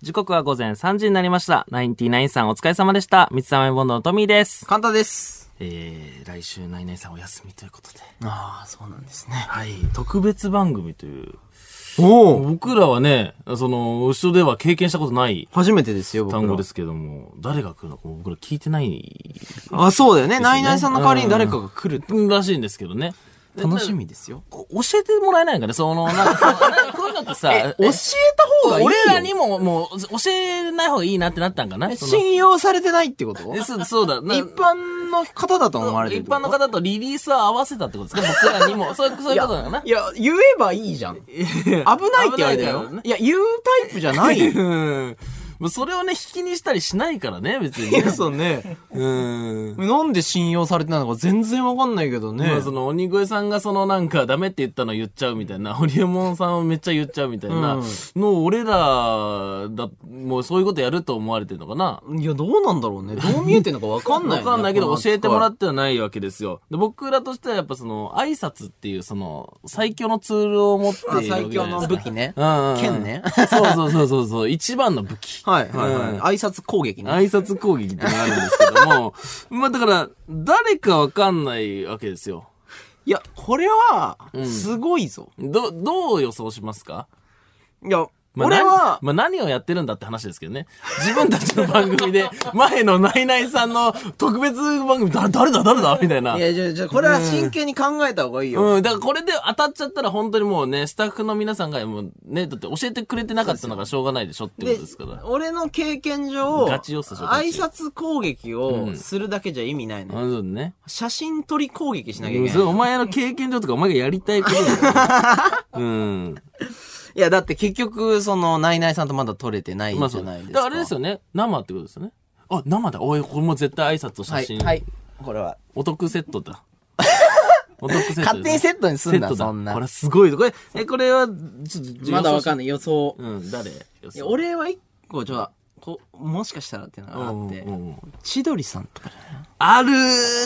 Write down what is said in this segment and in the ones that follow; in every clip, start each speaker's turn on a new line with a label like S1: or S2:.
S1: 時刻は午前3時になりました。ナインティナインさんお疲れ様でした。三つ様ボンドのトミーです。
S2: 簡単です。
S1: えー、来週ナイナイさんお休みということで。
S2: ああ、そうなんですね。
S1: はい。特別番組という。
S2: おお
S1: 僕らはね、その、後ろでは経験したことない
S2: 初めてですよ。
S1: 単語ですけども、誰が来るのかも僕ら聞いてない
S2: あ、そうだよね。
S1: すよね
S2: ナイナイさんの代わりに誰かが来る。
S1: らしいんですけどね。
S2: 楽しみですよ。
S1: こ教えてもらえないかねその、なんか、こういうのってさ、
S2: え、教えた方がいいよ。
S1: 俺らにも、もう、教えない方がいいなってなったんかな
S2: 信用されてないってこと？
S1: えそうそうだ。な
S2: 一般の方だと思われてる
S1: 一般の方とリリースを合わせたってことですか？僕らにも。そういう、そういうことなのかな？い
S2: や、言えばいいじゃん。危ないって言われたよ。いや、言うタイプじゃない。
S1: もうそれをね、引きにしたりしないからね、別にね。
S2: そうね。
S1: うん。
S2: なんで信用されてないのか全然わかんないけどね。
S1: まあその鬼越さんがそのなんかダメって言ったの言っちゃうみたいな、ホリエモンさんをめっちゃ言っちゃうみたいな
S2: うん
S1: の俺らだ、もうそういうことやると思われてるのかな？い
S2: や、どうなんだろうね。どう見えてんのかわかんない、
S1: わかんないけど教えてもら
S2: っ
S1: ってはないわけですよ。で僕らとしてはやっぱその挨拶っていうその最強のツールを持っている
S2: 最強の武器ね。
S1: うんうんうん
S2: 剣ね。
S1: そうそうそうそうそう、一番の武器。
S2: はいはいはい。
S1: うん
S2: 挨拶攻撃ね。
S1: 挨拶攻撃ってのがあるんですけども、まあだから、誰かわかんないわけですよ。
S2: いや、これは、すごいぞ。
S1: ど、どう予想しますか？
S2: いや、
S1: まあ
S2: 俺は
S1: な、まあ何をやってるんだって話ですけどね。自分たちの番組で、前のナイナイさんの特別番組、だ、誰だ誰だみたいな。
S2: いや、じゃあ、じゃあこれは真剣に考えた方がいいよ。
S1: うん、だからこれで当たっちゃったら本当にもうね、スタッフの皆さんがもうね、だって教えてくれてなかったのがしょうがないでしょってことですから。
S2: 俺の経験上、
S1: ガチ予想でしょガチ
S2: 挨拶攻撃をするだけじゃ意味ないの。
S1: うん、そうね。
S2: 写真撮り攻撃しなきゃいけ
S1: それ
S2: ない。
S1: お前の経験上とかお前がやりたいことだよ。うん。
S2: いや、だって結局、その、ナイナイさんとまだ撮れてない。じゃないですか。
S1: だからあれですよね。生ってことですよね。あ、生だ。おい、これも絶対挨拶と写
S2: はい、
S1: 真。
S2: はい。これは。
S1: お得セットだ。お得セットです。
S2: 勝手にセットにすんなそんな
S1: これすごい。これ、え、これは、ちょっと、
S2: まだわかん
S1: ない。
S2: 予想。
S1: うん、誰？
S2: いや、俺は一個、じゃあ、こもしかしたらっていうのがあって千鳥さんとか
S1: ある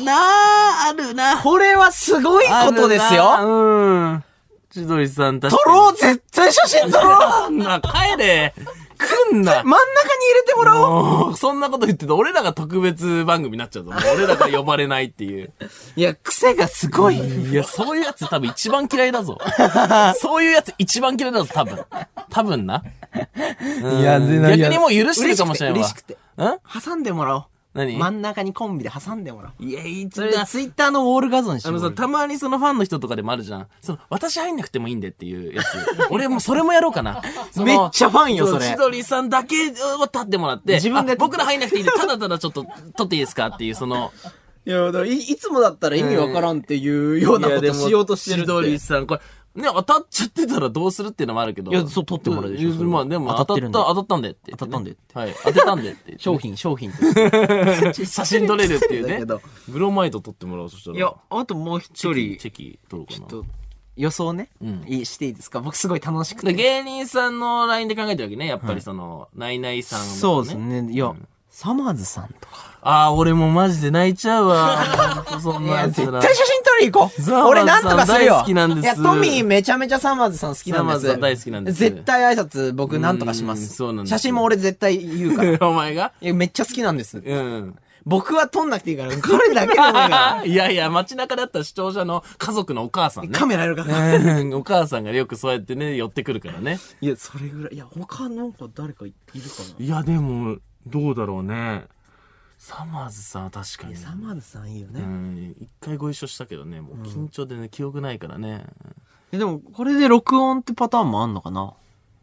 S1: なあるな
S2: これはすごいことですよ
S1: うん。千鳥さん確
S2: 撮。ろう絶対写真撮ろう
S1: な、帰れ来んな
S2: 真ん中に入れてもらおう
S1: そんなこと言ってた俺らが特別番組になっちゃうと思う。俺らが呼ばれないっていう。
S2: いや、癖がすごい。
S1: いや、そういうやつ多分一番嫌いだぞ。そういうやつ一番嫌いだぞ、多分。多分な。うん
S2: いや
S1: 逆にもう許してるかもしれんわ。
S2: 嬉しくて
S1: ん？
S2: 挟んでもらおう。
S1: 何？
S2: 真ん中にコンビで挟んでもらおう。
S1: いや、いつ
S2: それでツイッターのウォール画像にして
S1: あのさ。たまにそのファンの人とかでもあるじゃん。その、私入んなくてもいいんでっていうやつ。俺もそれもやろうかな。その
S2: めっちゃファンよ
S1: う
S2: それ
S1: 千鳥さんだけを立ってもらって、
S2: 自分で
S1: あ僕ら入んなくていいんで、ただただちょっと撮っていいですかっていう、その、
S2: いや、だからい、いつもだったら意味わからんっていうようなことしようとしてるって。
S1: 千鳥さん、これ、ね、当たっちゃってたらどうするっていうのもあるけど。
S2: いやそう撮ってもらうでしょ
S1: まあでも当たっ、
S2: 当た
S1: 当たったんでって言
S2: 当たったんで
S1: ねはい。当てたんでって。
S2: 商品、商品として。
S1: 写真撮れるっていうね。ブロマイド撮ってもらおう、そしたら。
S2: いや、あともう一人、
S1: チェキ撮ろうかな。
S2: と予想ね、
S1: うん
S2: いいしていいですか？僕すごい楽しく
S1: で
S2: て。
S1: 芸人さんの LINE で考えてるわけね。やっぱりその、ナイナイさん、
S2: そうです。ね。いや、サマーズさんとか。
S1: ああ、俺もマジで泣いちゃうわ。そんなやつら
S2: 絶対写真撮りに行こう俺なんとかするよ
S1: 大好きなんです
S2: いや、トミーめちゃめちゃサマーズさん好きなんです。
S1: サマーズさん大好きなんです
S2: 絶対挨拶僕なんとかしま
S1: うん
S2: す。
S1: そうなんです
S2: 写真も俺絶対言うから。い
S1: お前が？
S2: や、めっちゃ好きなんです。
S1: うん。
S2: 僕は撮んなくていいから、彼だけでもいいか
S1: いやいや、街中だったら視聴者の家族のお母さんね
S2: ら。。カメラやるから。
S1: うんお母さんがよくそうやってね、寄ってくるからね。
S2: いや、それぐらい。いや、他なんか誰かいるか
S1: いや、でも、どうだろうね。サマーズさんは確か
S2: な。
S1: に。
S2: サマーズさんいいよ
S1: う
S2: ね。
S1: ん、一回ご一緒したけどね、もう緊張でね、記憶ないからね。
S2: えでも、これで録音ってパターンもあんのかな？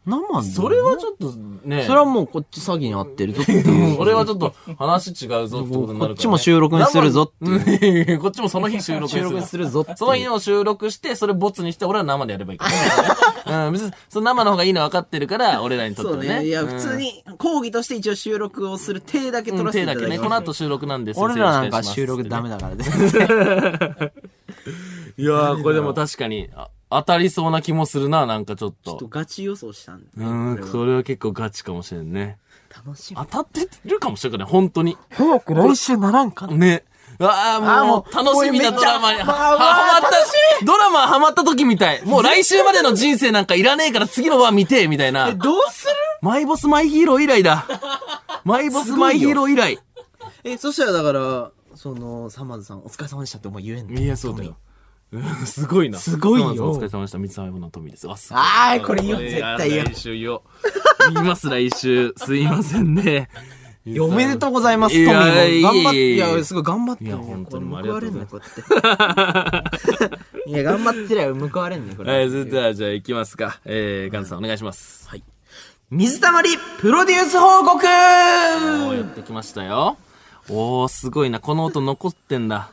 S2: 生で
S1: それはちょっとね。
S2: それはもうこっち詐欺に遭ってるぞっていう。
S1: 俺はちょっと話違うぞってことになるから、ね。
S2: こっちも収録にするぞっていう
S1: いう。こっちもその日収録にする。
S2: 収録にするぞ
S1: その日を収録して、それボツにして、俺は生でやればいいから、ね。うん、別に、その生の方がいいの分かってるから、俺らにとってはね。
S2: そうね。いや、
S1: うん
S2: 普通。に、講義として一応収録をする手だけ取
S1: うん、
S2: らせて
S1: 手だけね。
S2: いただきます。
S1: この後収録なんです
S2: 俺らなんか収録ダメ
S1: だ。
S2: だからね。
S1: いやー、これでも確かに、あ当たりそうな気もするな、なんかちょっと。
S2: ちょっとガチ予想したんで、ね。
S1: うん、
S2: これは
S1: それは結構ガチかもしれんね。
S2: 楽しみ
S1: 当。たってるかもしれんからね、本当に。
S2: 早く来週ならんかな。
S1: ね。ああ、もう、
S2: あーもう
S1: 楽しみな
S2: これめっちゃ
S1: ドラマに、は、
S2: まあ
S1: はまった、ドラマハマった時みたい。もう来週までの人生なんかいらねえから次の話見て、みたいな
S2: え、。どうする？
S1: マイボスマイヒーロー以来だ。マイボスマイヒーロー以来。
S2: え、そしたらだから、その、サマーズさん、お疲れ様でしたってお前言えんの？
S1: いや、そうだよ。うんすごいな。
S2: すごいよ
S1: お疲れ様でした。三つ葉のトミーです。あ、すごい
S2: あーこれ言おう絶対言おう
S1: 来週言おう。言います、来週。すいませんね。
S2: いやおめでとうございます、
S1: い
S2: トミー
S1: や
S2: も。頑張って、
S1: いやいや
S2: いや、すごい頑張ってるね
S1: いや本当に
S2: 報われんね、こうやって。いや、頑張ってりゃ報われんね、これ。
S1: はい、それではじゃあ行きますか。えー、ガンさんお願いします。
S2: はい。水溜りプロデュース報告
S1: おー、やってきましたよ。おー、すごいな。この音残ってんだ。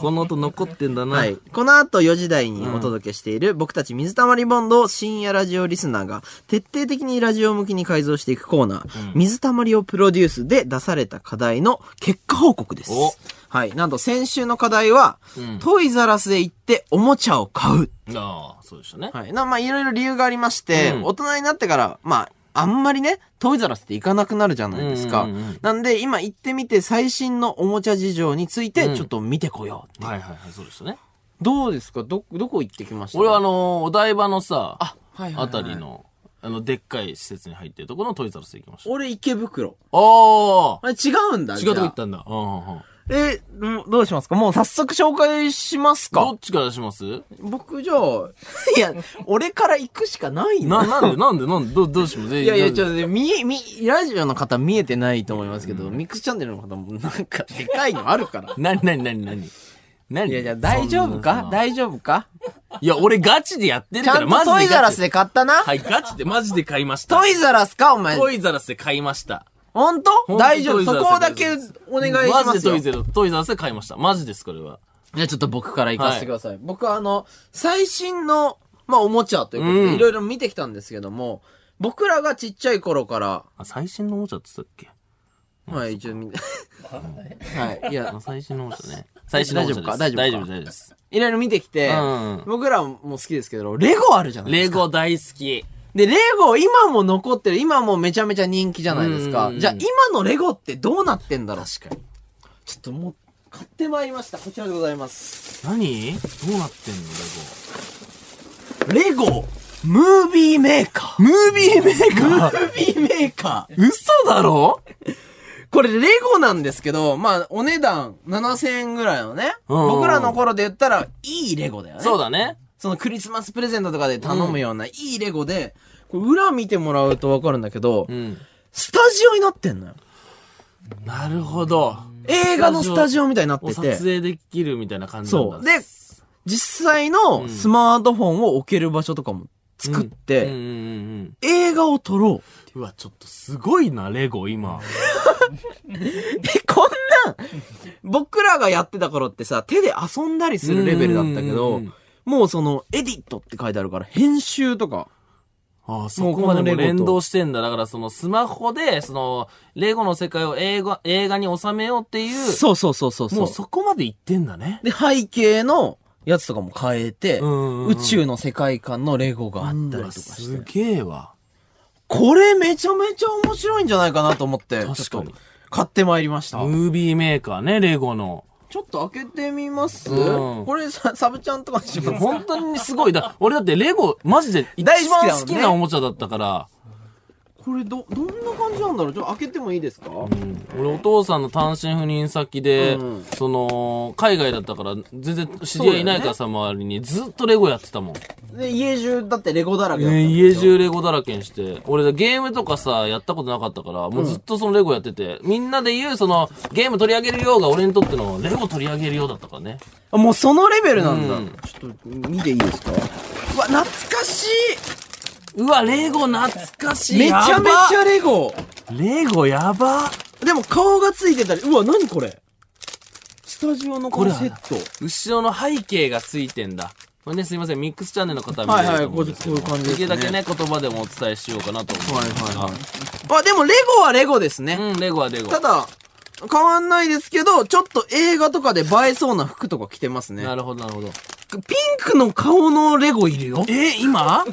S1: この音残ってんだな。
S2: はい。この後4時台にお届けしている、僕たち水溜りボンドを深夜ラジオリスナーが徹底的にラジオ向きに改造していくコーナー、水溜りをプロデュースで出された課題の結果報告です
S1: お。
S2: はい。なんと先週の課題は、
S1: ん
S2: トイザラスへ行っておもちゃを買う。
S1: ああ、そうでしたね。
S2: はい。な、まあ、いろいろ理由がありまして、
S1: うん
S2: 大人になってから、まあ、あんまりね、トイザラスって行かなくなるじゃないですか。
S1: うんうんうん
S2: なんで、今行ってみて最新のおもちゃ事情について、
S1: うん
S2: ちょっと見てこよう。
S1: はいはいはい、そうでしたね。
S2: どうですか？ど、どこ行ってきました？
S1: 俺はあのー、お台場のさ、
S2: あ、はいはい、はい。
S1: あたり。の、あの、でっかい施設に入ってるところのトイザらス行きました。
S2: 俺池袋。あれ違うんだ
S1: 違うとこ行ったんだ。うんうんうん。
S2: あえ、どうしますか？もう早速紹介しますか？
S1: どっちからします？
S2: 僕じゃあ、いや、俺から行くしかない
S1: な、
S2: な。
S1: なんで なんでなんでどう、どうします？い
S2: いやいや、ちょっとね、見え、見、ラジオの方見えてないと思いますけど、ミックスチャンネルの方もなんかでかいのあるから。
S1: なになになになに何？
S2: いやいや、大丈夫か？大丈夫か？
S1: いや、俺ガチでやってるから、
S2: ちゃんとトイザラス
S1: で。
S2: で買ったな
S1: はい、ガチで、マジで買いました。
S2: トイザラスかお前。
S1: トイザラスで買いました。
S2: 本当？
S1: ほんと
S2: 大丈夫？そこだけお願いしますよ。
S1: マジでトイザラス、トイザラスで買いました。マジです、これは。
S2: じゃあちょっと僕から行かせてください。僕はあの、最新の、まあおもちゃということ
S1: うん
S2: で、いろいろ見てきたんですけども、僕らがちっちゃい頃から、
S1: あ、最新のおもちゃって言ったっけ？
S2: はい、一応みんな、はい、いや
S1: あ、最新のおもちゃね。最新のおもちゃです。
S2: 大丈夫か？大丈夫か？
S1: 大丈夫、大丈夫です。
S2: いろいろ見てきて、
S1: うん
S2: 僕らも好きですけど、レゴあるじゃないですか。
S1: レゴ大好き。
S2: で、レゴ今も残ってる、今もめちゃめちゃ人気じゃないですか
S1: う。ん
S2: じゃあ今のレゴってどうなってんだろう？
S1: 確かに。
S2: ちょっともう、買ってまいりました。こちらでございます。
S1: 何？どうなってんの、
S2: レゴ、ムービーメーカー。
S1: レゴ。ムービーメーカ
S2: ム
S1: ー
S2: ービーメーカー。
S1: 嘘だろ？
S2: これレゴなんですけど、まあ、お値段7000円ぐらいのね。
S1: うん
S2: 僕らの頃で言ったら、いいレゴだよね。
S1: そうだね。
S2: そのクリスマスプレゼントとかで頼むような、いいレゴで、これ裏見てもらうとわかるんだけど、
S1: うん。
S2: スタジオになってんのよ。
S1: なるほど。
S2: 映画のスタジオみたいになって
S1: を撮
S2: て。
S1: 影できるみたいな感じなんだ。
S2: そう。で、実際のスマートフォンを置ける場所とかも作って、
S1: うんうんうんうん。
S2: 映画を撮ろう。
S1: うわ、ちょっとすごいな、レゴ、今。
S2: え、こんなん、僕らがやってた頃ってさ、手で遊んだりするレベルだったけ
S1: うんうん
S2: ど
S1: うん、
S2: もうその、エディットって書いてあるから、編集とか、
S1: ああ、そこまでも連動してんだ。だからそのスマホで、その、レゴの世界を映画、映画に収めようっていう、
S2: そうそうそうそう。
S1: もうそこまで行ってんだね。
S2: で、背景のやつとかも変えて、
S1: うんうんうん
S2: 宇宙の世界観のレゴがあったりとかし
S1: す
S2: て。
S1: げえわ。
S2: これめちゃめちゃ面白いんじゃないかなと思って、
S1: 確かに
S2: 買ってまいりました。
S1: ムービーメーカーね、レゴの。
S2: ちょっと開けてみます、
S1: うん。
S2: これさ、サブちゃんとかにします
S1: 本当にすごい。だ、俺だってレゴ、マジで一番好きなおもちゃだったから、
S2: これど、どんな感じなんだろう？ちょっと開けてもいいですか、
S1: うん。俺お父さんの単身赴任先で、
S2: うん。
S1: その、海外だったから、全然知り合いいないからさ、周りに、ずっとレゴやってたもん。
S2: で、家中だってレゴだらけだったん
S1: ね、家中レゴだらけにして。俺ゲームとかさ、やったことなかったから、もうずっとそのレゴやってて、みんなで言う、その、ゲーム取り上げるようが俺にとっての、レゴ取り上げるようだったからね。
S2: あもうそのレベルなんだ。
S1: うん。
S2: ちょっと見ていいですか？うわ、懐かし
S1: うわ、レゴ懐かしい。
S2: いめちゃめち
S1: ゃ。
S2: ゃレゴ
S1: レゴやば。
S2: でも顔がついてたり、うわ、何これスタジオのこれ
S1: これ
S2: セット。
S1: 後ろの背景がついてんだ。これね、すいません、ミックスチャンネルの方は見れると思うんですけど、
S2: はいはいこういう感じですね
S1: できるだけね、言葉でもお伝えしようかなと思うんですが。
S2: あ、でもレゴはレゴですね。
S1: うん、レゴはレゴ。
S2: ただ、変わんないですけど、ちょっと映画とかで映えそうな服とか着てますね。
S1: なるほど、なるほど。
S2: ピンクの顔のレゴいるよ。
S1: え、今？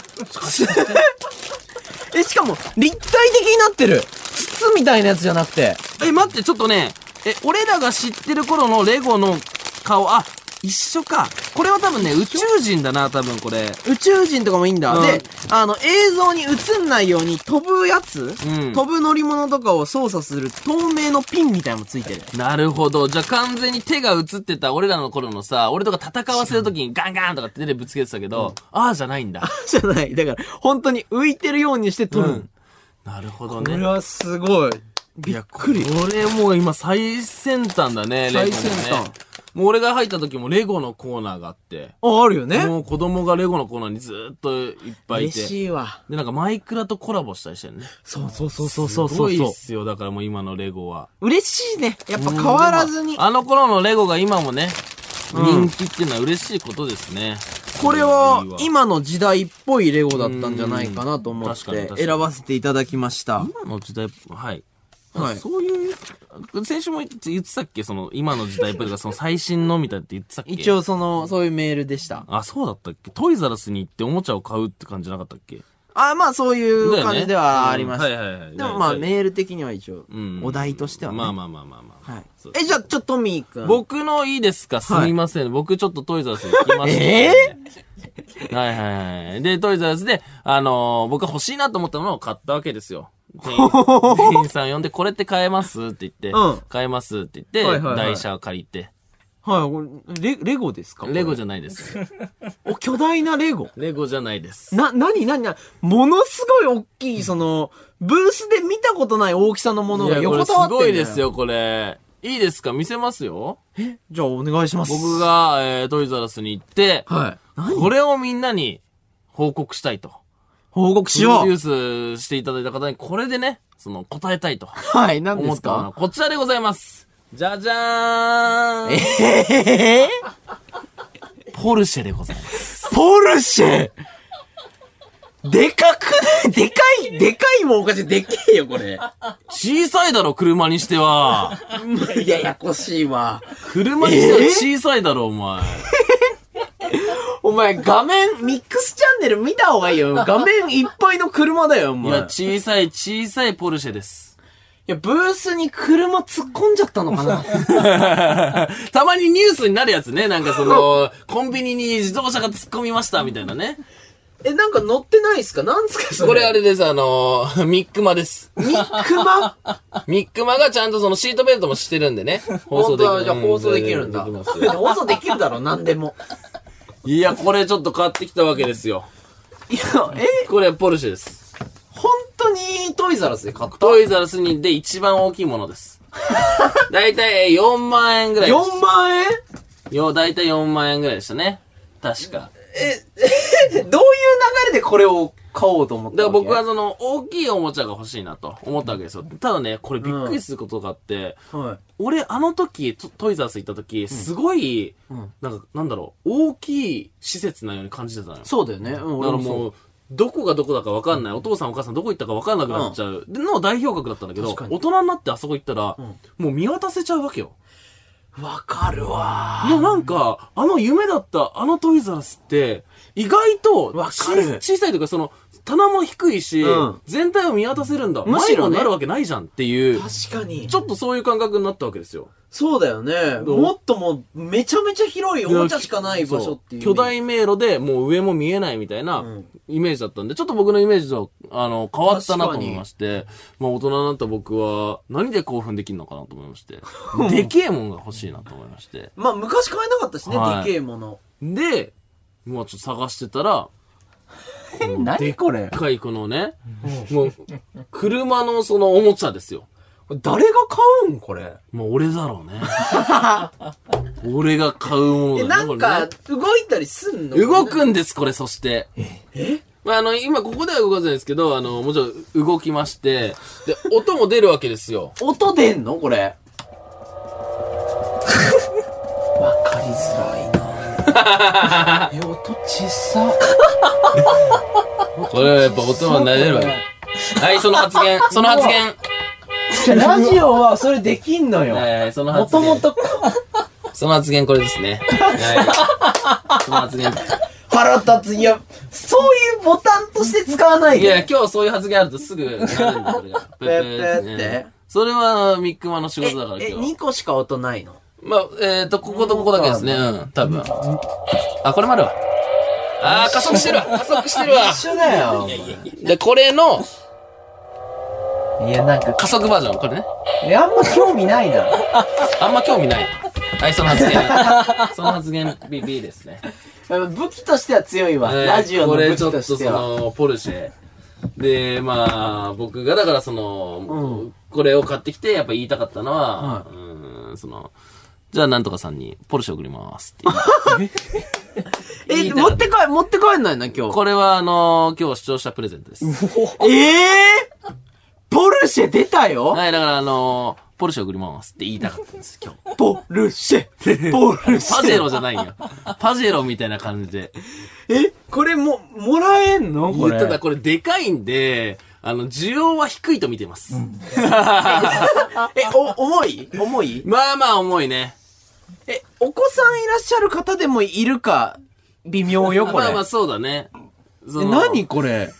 S2: え、しかも、立体的になってる。筒みたいなやつじゃなくて。
S1: え、待って、ちょっとね、え、俺らが知ってる頃のレゴの顔、あ、一緒か。これは多分ね、宇宙人だな、多分これ。
S2: 宇宙人とかもいいんだ。
S1: うん
S2: で、あの、映像に映んないように飛ぶやつ、
S1: うん
S2: 飛ぶ乗り物とかを操作する透明のピンみたいなのもついてる。
S1: なるほど。じゃあ完全に手が映ってた俺らの頃のさ、俺とか戦わせるときにガンガンとかって手でぶつけてたけど、ああじゃないんだ。
S2: じゃない。だから、本当に浮いてるようにして撮る。
S1: うんなるほどね。
S2: これはすごい。びっくり。
S1: これもう今最先端だね
S2: 最先端
S1: もう俺が入った時もレゴのコーナーがあって、
S2: あ、あるよね。
S1: もう子供がレゴのコーナーにずーっといっぱいい
S2: 嬉
S1: て。
S2: しいわ。
S1: で、なんかマイクラとコラボしたりしてるね。
S2: そうそうそうそうそう
S1: すご
S2: そう
S1: いっすよ、だからもう今のレゴは。
S2: 嬉しいね。やっぱ変わらずに
S1: うん。あの頃のレゴが今もね、
S2: うん
S1: 人気っていうのは嬉しいことですね。
S2: これは今の時代っぽいレゴだったんじゃないかなと思って選ばせていただきました。
S1: 今の時代、はい。
S2: はい
S1: そういう、先週も言ってたっけ？その、今の時代っぽいとか、その最新のみたいって言ってたっけ？
S2: 一応その、そういうメールでした。
S1: あ、そうだったっけ？トイザラスに行っておもちゃを買うって感じじゃなかったっけ？
S2: あ、まあそういう感じではありまし
S1: だ
S2: た。
S1: よねうんはいはいはい。
S2: でもまあ
S1: ね
S2: メール的には一応
S1: うん、
S2: お題としてはね。
S1: まあまあまあまあまあ。
S2: はい
S1: そう。
S2: え、じゃあちょっとトミーくん。
S1: 僕のいいですか？すみません。僕ちょっとトイザラスに行きました、
S2: え
S1: はいはいはい。で、トイザラスで、あのー僕が欲しいなと思ったものを買ったわけですよ。店員 店員さん呼んで、これって買えますって言って、
S2: うん
S1: 買えますって言って、
S2: はいはいはい
S1: 台車を借りて。
S2: はい、これレ、レゴですか？
S1: レゴじ
S2: ゃ。
S1: ゃないです。
S2: お、巨大なレゴ？
S1: レゴじゃないです。
S2: な、なになになものすごい大きい、その、ブースで見たことない大きさのものが
S1: いや、これす
S2: 横たわってんだ
S1: ごいです。よ、これ。いいですか？見せますよ？
S2: じゃあお願いします。
S1: 僕が、えー、トイザラスに行って、
S2: はい。
S1: これをみんなに報告したいと。
S2: 報告しよう。
S1: プロデュースしていただいた方に、これでね、その、答えたいと
S2: はい、何ですか？
S1: こちらでございます。じゃじゃーん
S2: え
S1: ポルシェでございます。
S2: ポルシェ？でかくない？でかい、でかいもんおかしい。でけえよ、これ。
S1: 小さいだろ、車にしては。
S2: ややこしいわ。
S1: 車にしては小さいだろ、お前。
S2: お前、画面、ミックスチャンネル見た方がいいよ。画面いっぱいの車だよ、お
S1: い
S2: 前。
S1: や、小さい、小さいポルシェです。
S2: いや、ブースに車突っ込んじゃったのかな
S1: たまにニュースになるやつね。なんかその、コンビニに自動車が突っ込みました、みたいなね。
S2: え、なんか乗ってないっすか？なんすかそれ？
S1: これあれです、あのー、ミックマです。
S2: ミックマ？
S1: ミックマがちゃんとそのシートベルトもしてるんでね。放送できる。
S2: 本当はじゃあ放送できるんだ。
S1: うできますよ
S2: 放送できるだろ、なんでも。
S1: いや、これちょっと買ってきたわけですよ。
S2: いや、え、
S1: これポルシェです。
S2: 本当にトイザラスで買った？
S1: トイザラスにで一番大きいものです。だいたい4万円ぐらいでした。
S2: 4万円？
S1: よ、だいたい4万円ぐらいでしたね。確か。
S2: どういう流れでこれを買おうと思った
S1: だから僕は、その、大きいおもちゃが欲しいなと。思ったわけですよ。ただね、これびっくりすることがあって、
S2: はい。
S1: 俺、あの時、トトイザラス行った時、すごい、
S2: ん。
S1: なんか、なんだろう、大きい施設なように感じてたのよ。
S2: そうだよね。うん、
S1: だから
S2: 俺もそう。
S1: もう、どこがどこだか分かんない、お父さんお母さんどこ行ったか分かんなくなっちゃう、での代表格だったんだけど大人になってあそこ行ったら、もう見渡せちゃうわけよ。
S2: わかるわ。
S1: いや、なんか、あの夢だった、あのトイザラスって、意外と、小さいというか、その、棚も低いし、
S2: うん
S1: 全体を見渡せるんだ。
S2: むしろね
S1: なるわけないじゃんっていう、
S2: 確かに。
S1: ちょっとそういう感覚になったわけですよ。
S2: そうだよね。もっともう、めちゃめちゃ広いおもちゃしかない場所っていう。
S1: そ巨大迷路でもう上も見えないみたいな
S2: うん
S1: イメージだったんで、ちょっと僕のイメージと、あの、変わったなと思いまして、まあ大人になった僕は何で興奮できるのかなと思いまして、でけえもんが欲しいなと思いまして。
S2: まあ、昔買えなかったしね、
S1: はい
S2: でけえもの。
S1: で、まあちょっと探してたら、
S2: 何これ？
S1: でっかいこのね、もう、車のそのおもちゃですよ。
S2: 誰が買うんこれ？
S1: もう俺だろうね。俺が買うもの
S2: え、
S1: だね。
S2: なんか、動いたりすんの？
S1: 動くんです、これ、そして。
S2: え
S1: まあ、あの、今ここでは動かせないですけど、あの、もちろん動きまして、で、音も出るわけですよ。
S2: 音出んの？これ。わかりづらいな え、音小さ。
S1: これはやっぱ音も出るわけ。はい、その発言、その発言。
S2: ラジオはそれできんのよ。
S1: はいはい、その
S2: も
S1: 発言。
S2: ともと
S1: その発言これですね。はい。その発言。
S2: 腹立つ。いや、そういうボタンとして使わないで。
S1: いや、今日そういう発言あるとすぐなるんだ、これが。
S2: ペッペッって
S1: ねそれはミックマの仕
S2: え
S1: 事だから
S2: え、
S1: 今日。
S2: 2個しか音ないの？
S1: まあ、えっ、と、こことここだけですね。うん、多分。あ、これもあるわ。あー、加速してるわ。加速してるわ。
S2: 一緒だよ。
S1: で、これの
S2: いや、なんか、
S1: 加速バージョン。これね。
S2: いやあんま興味ないな。
S1: あんま興味ない。はい、その発言。その発言、BB ですね。
S2: 武器としては強いわ。
S1: えー
S2: ラジオの武器
S1: これちょっと
S2: としては。
S1: その、ポルシェ。で、まあ、僕がだからその、これを買ってきて、やっぱ言いたかったのは、うーん、その、じゃあなんとかさんにポルシェ送りますって
S2: え、持って帰、持って帰んないな、今日？
S1: これはあの今日視聴者プレゼントです。
S2: え えー、ポルシェ出たよ？
S1: はい、だからあのポルシェ送りますって言いたかったんです、今日。
S2: ポルシェポルシェ
S1: パジェロじゃないんよ。パジェロみたいな感じで。
S2: え、これも、もらえんの？これ。
S1: ただこれでかいんで、あの、需要は低いと見てます。
S2: え、お、重い？重い？
S1: まあまあ重いね。
S2: え、お子さんいらっしゃる方でもいるか、微妙よ、これ。
S1: まあまあそうだね。そ
S2: え、
S1: の
S2: 何これ？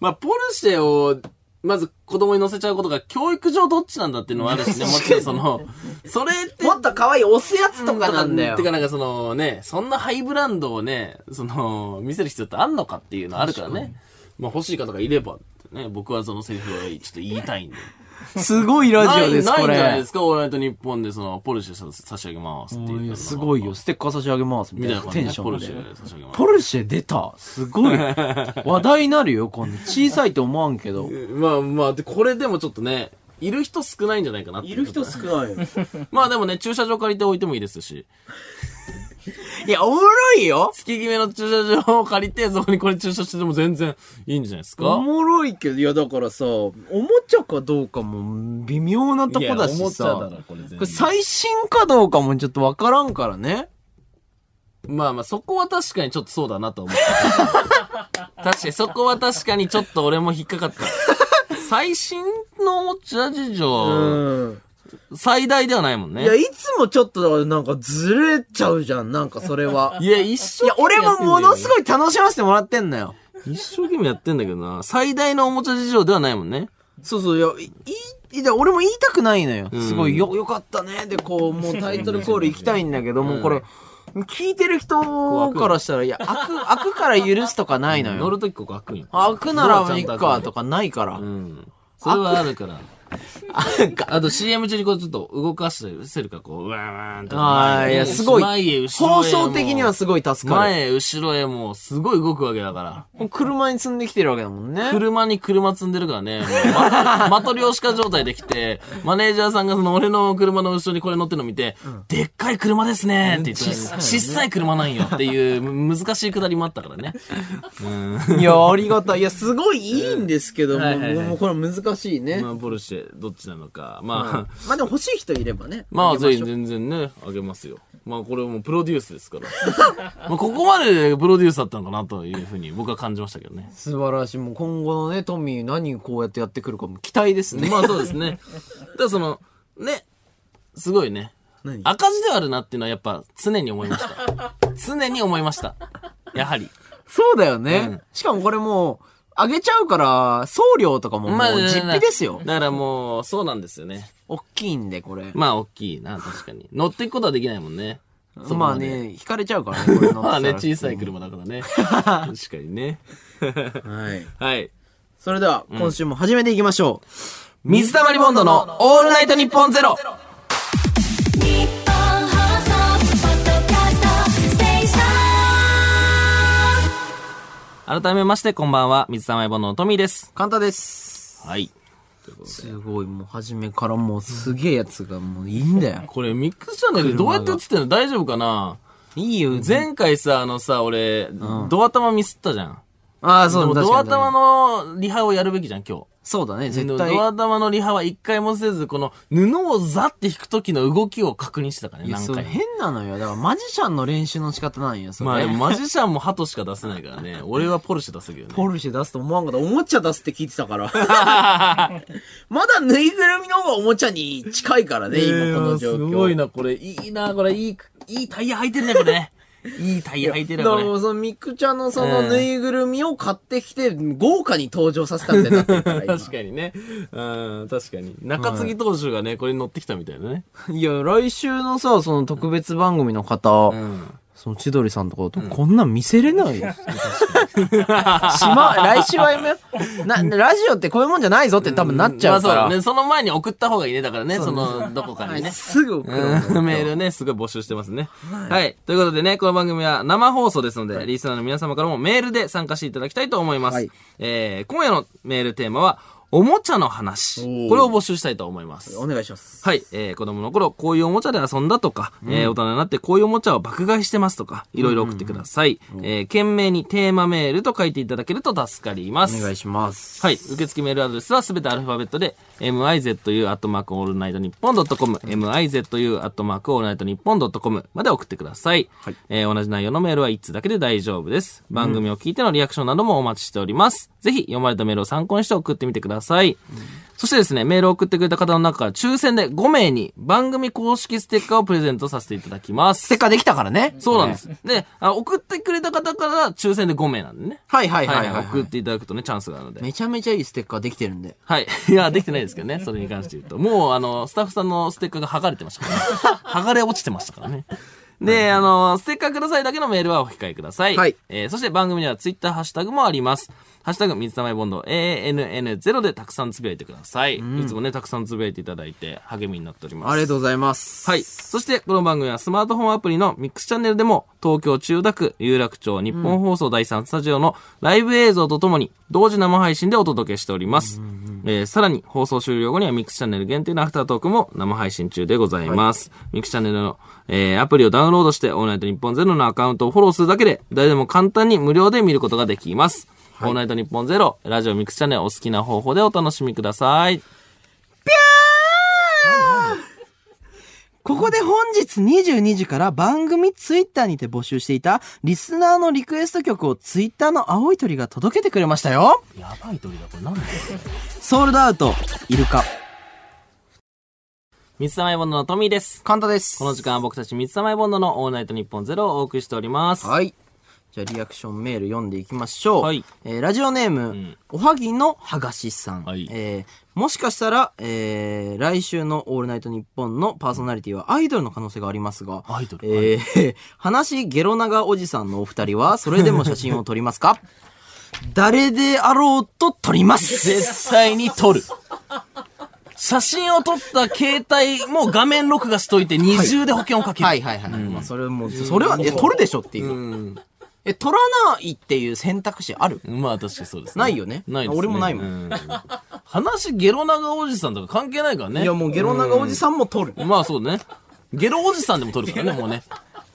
S1: まあ、ポルシェを、まず子供に乗せちゃうことが教育上どっちなんだっていうのもあるしね、もちろんその、それって、
S2: もっと可愛い押すやつとかなんだよ
S1: て。かなんかそのね、そんなハイブランドをね、その、見せる必要ってあんのかっていうのあるからね。まあ欲しい方がいればってね、僕はそのセリフをちょっと言いたいんで。
S2: すごいラジオです、
S1: ない
S2: これ
S1: ないんじゃないです。か？オールナイトニッポンでその、ポルシェさ差し上げますっていう。
S2: すごいよ。。ステッカー差し上げます。み
S1: み
S2: たいなテンションで。
S1: ルシェ差し上げます。
S2: ポルシェ出た。すごい。話題になるよ、今度。小さいと思わんけど。
S1: まあまあ、で、これでもちょっとね、いる人少ないんじゃないかなっていうこと
S2: 少ないよ。
S1: まあでもね、駐車場借りておいてもいいですし、
S2: いや、おもろいよ。
S1: 月決めの駐車場を借りて、そこにこれ駐車してても全然いいんじゃないですか？
S2: おもろいけど、いや、だからさ、おもちゃかどうかも微妙なとこだしさ。
S1: これ全
S2: これ最新かどうかもちょっとわからんからね。
S1: まあまあ、そこは確かにちょっとそうだなと思った。確かに、そこは確かにちょっと俺も引っかかった。最新のおもちゃ事情、
S2: うん。
S1: 最大ではないもんね。
S2: いや、いつもちょっとなんかずれちゃうじゃん、なんかそれは。
S1: いや、一生
S2: いや、俺もものす
S1: い。
S2: ごい楽しませてもらってんのよ。
S1: 一生懸命やってんだけどな。最大のおもちゃ事情ではないもんね。
S2: そうそう、いや、いい、いや、俺も言いたくないのよ。
S1: ん
S2: すごい、よ、よかったね。で、こう、もうタイトルコール行きたいんだけど、もうこれ、聞いてる人からしたら、いや、開く、開くから許すとかないのよ。
S1: 乗るときここ開くんよ。
S2: 開くならいい
S1: ドアちゃんと開く
S2: かとかないから
S1: う。ん。それはあるから。あと CM 中にこうちょっと動かしてせるか、こう、うわーんとか。
S2: ああ、いや、すごい。
S1: 前へ、後ろへ。
S2: 放送的にはすごい助かる。
S1: 前へ、後ろへもう、すごい動くわけだから。
S2: 車に積んできてるわけだもんね。
S1: 車に車積んでるからね。もうま、的漁師化状態で来て、マネージャーさんがその俺の車の後ろにこれ乗ってるの見て、でっかい車ですねって言って、小さい車なんよっていうむ難しいくだりもあったからね。うん。
S2: いや、ありがたい。いや、すごいいいんですけども、
S1: はいはいはい
S2: もうこれ難しいね。
S1: まあ、ポルシェ、どっちなのか。まあ、
S2: まあでも欲しい人いればね。
S1: まあ、ぜひ全然ね、あげますよ。まあ、これもうプロデュースですから。まあ、ここまでプロデュースだったのかなというふうに僕は感じましたけどね。
S2: 素晴らしい。もう今後のね、トミー何こうやってやってくるかも期待ですね。
S1: まあそうですね。ただその、ね、すごいね。
S2: 何？
S1: 赤字ではあるなっていうのはやっぱ常に思いました。常に思いました。やはり。
S2: そうだよね。
S1: うん
S2: しかもこれもう、あげちゃうから、送料とかももう実費ですよ。
S1: だからもう、そうなんですよね。
S2: 大きいんで、これ。
S1: まあ、大きいな、確かに。乗っていくことはできないもんね。
S2: まあ
S1: で。
S2: ね、引かれちゃうからね、これ乗
S1: まあね、小さい車だからね。確かにね。
S2: はい。
S1: はい。
S2: それでは、今週も始めていきましょう。
S1: 水溜りボンドのオールナイトニッポンゼロ改めまして、こんばんは。水溜りボンドのトミーです。
S2: 簡単です。
S1: はい。ということです
S2: ごい、もう初めからもうすげえやつがもういいんだよ。
S1: これミックスチャンネルどうやって映ってんの？大丈夫かな？い
S2: いよ、
S1: 前回さ、あのさ、俺、ドア玉ミスったじゃん。
S2: ああ、そうだ、
S1: ドア玉のリハをやるべきじゃん、今日。
S2: そうだね、絶
S1: で
S2: 対。
S1: ドア玉のリハは一回もせず、この布をザって引く時の動きを確認してたからね、何回も。
S2: 変なのよ。だから、マジシャンの練習の仕方なんよ、それ。
S1: まあでも マジシャンもハトしか出せないからね。俺はポルシェ出すけどね。
S2: ポルシェ出すと思わんかった。おもちゃ出すって聞いてたから。まだぬいぐるみの方がおもちゃに近いからね、今この状況。
S1: すごいな、これ。いいな、これ。いい、いいタイヤ履いてるね、これね。いいタイヤ履いてる
S2: だ。からもうそのミクちゃんのそのぬいぐるみを買ってきて、豪華に登場させたみたいになってるから、今
S1: 確かにね。うん、確かに。中継ぎ投手がね、これに乗ってきたみたいなね。
S2: いや、来週のさ、その特別番組の方、
S1: うん。
S2: その千鳥さんとかだと、こんなん見せれないよ。しま、来週はやめよう。な、ラジオってこういうもんじゃないぞって多分なっちゃうから。
S1: まあそうだね。その前に送った方がいいね。だからね、その、どこかにね。
S2: すぐ送る
S1: メールね、すごい募集してますね。はい。ということでね、この番組は生放送ですので、リスナーの皆様からもメールで参加していただきたいと思います。
S2: はい
S1: えー、今夜のメールテーマは、おもちゃの話。これを募集したいと思います。
S2: お願いします。
S1: はい。えー、子供の頃、こういうおもちゃで遊んだとか、えー、大人になってこういうおもちゃを爆買いしてますとか、いろいろ送ってください。えー、懸命にテーマメールと書いていただけると助かります。
S2: お願いします。
S1: はい。受付メールアドレスはすべてアルファベットで、ナイトニッポンドットコム、mizu アットマークオールナイトニッポンドットコムまで送ってください。
S2: はい
S1: えー同じ内容のメールは1通だけで大丈夫です。番組を聞いてのリアクションなどもお待ちしております。ぜひ読まれたメールを参考にして送ってみてください。そしてですね、メールを送ってくれた方の中から抽選で5名に番組公式ステッカーをプレゼントさせていただきます。
S2: ステッカーできたからね。
S1: そうなんです。で、あ送ってくれた方から抽選で5名なんでね。
S2: はいはいはいはい。
S1: 送っていただくとね、チャンスがあるので。
S2: めちゃめちゃいいステッカーできてるんで。
S1: はい。いや、できてないですけどね。それに関して言うと。もう、あの、スタッフさんのステッカーが剥がれてましたからね。剥がれ落ちてましたからね。で、あの、ステッカーくださいだけのメールはお控えください。
S2: はい
S1: えーそして番組ではツイッターハッシュタグもあります。ハッシュタグ、水溜りボンド、ANN0 でたくさんつぶやいてください。いつもね、たくさんつぶやいていただいて、励みになっております。
S2: ありがとうございます。
S1: はい。そして、この番組はスマートフォンアプリのミックスチャンネルでも、東京千代田区有楽町日本放送第3スタジオのライブ映像とともに、同時生配信でお届けしております。えーさらに、放送終了後にはミックスチャンネル限定のアフタートークも生配信中でございます。ミックスチャンネルの、えーアプリをダウンロードして、オールナイトニッポンゼロのアカウントをフォローするだけで、誰でも簡単に無料で見ることができます。オールナイトニッポンゼロ、ラジオミックスチャンネルお好きな方法でお楽しみください。
S2: ここで本日22時から番組ツイッターにて募集していたリスナーのリクエスト曲をツイッターの青い鳥が届けてくれましたよ。
S1: やばい鳥だ、これなんだよ。
S2: ソールドアウト、イルカ、
S1: 水溜りボンドのトミーです。
S2: カンタです。
S1: この時間は僕たち水溜りボンドのオールナイトニッポンゼロをお送りしております。
S2: はい。じゃあリアクションメール読んでいきましょう。
S1: はい
S2: えーラジオネーム、
S1: ん
S2: おはぎのはがしさん。
S1: はい
S2: えーもしかしたら、えー来週のオールナイトニッポンのパーソナリティはアイドルの可能性がありますが、
S1: アイドル
S2: えー、話ゲロ長おじさんのお二人は、それでも写真を撮りますか？誰であろうと撮ります。
S1: 絶対に撮る。写真を撮った携帯も画面録画しといて二重で保険をかける。
S2: はいはいはい。まあそれも、それは、え、撮るでしょっていう。
S1: うん。
S2: え、撮らないっていう選択肢ある？
S1: まあ確かにそうですね。
S2: ないよね
S1: ないですね。
S2: 俺もないもん
S1: ん。話ゲロ長おじさんとか関係ないからね。
S2: いやもうゲロ長おじさんも撮る。
S1: まあそうね。ゲロおじさんでも撮るからね、もうね。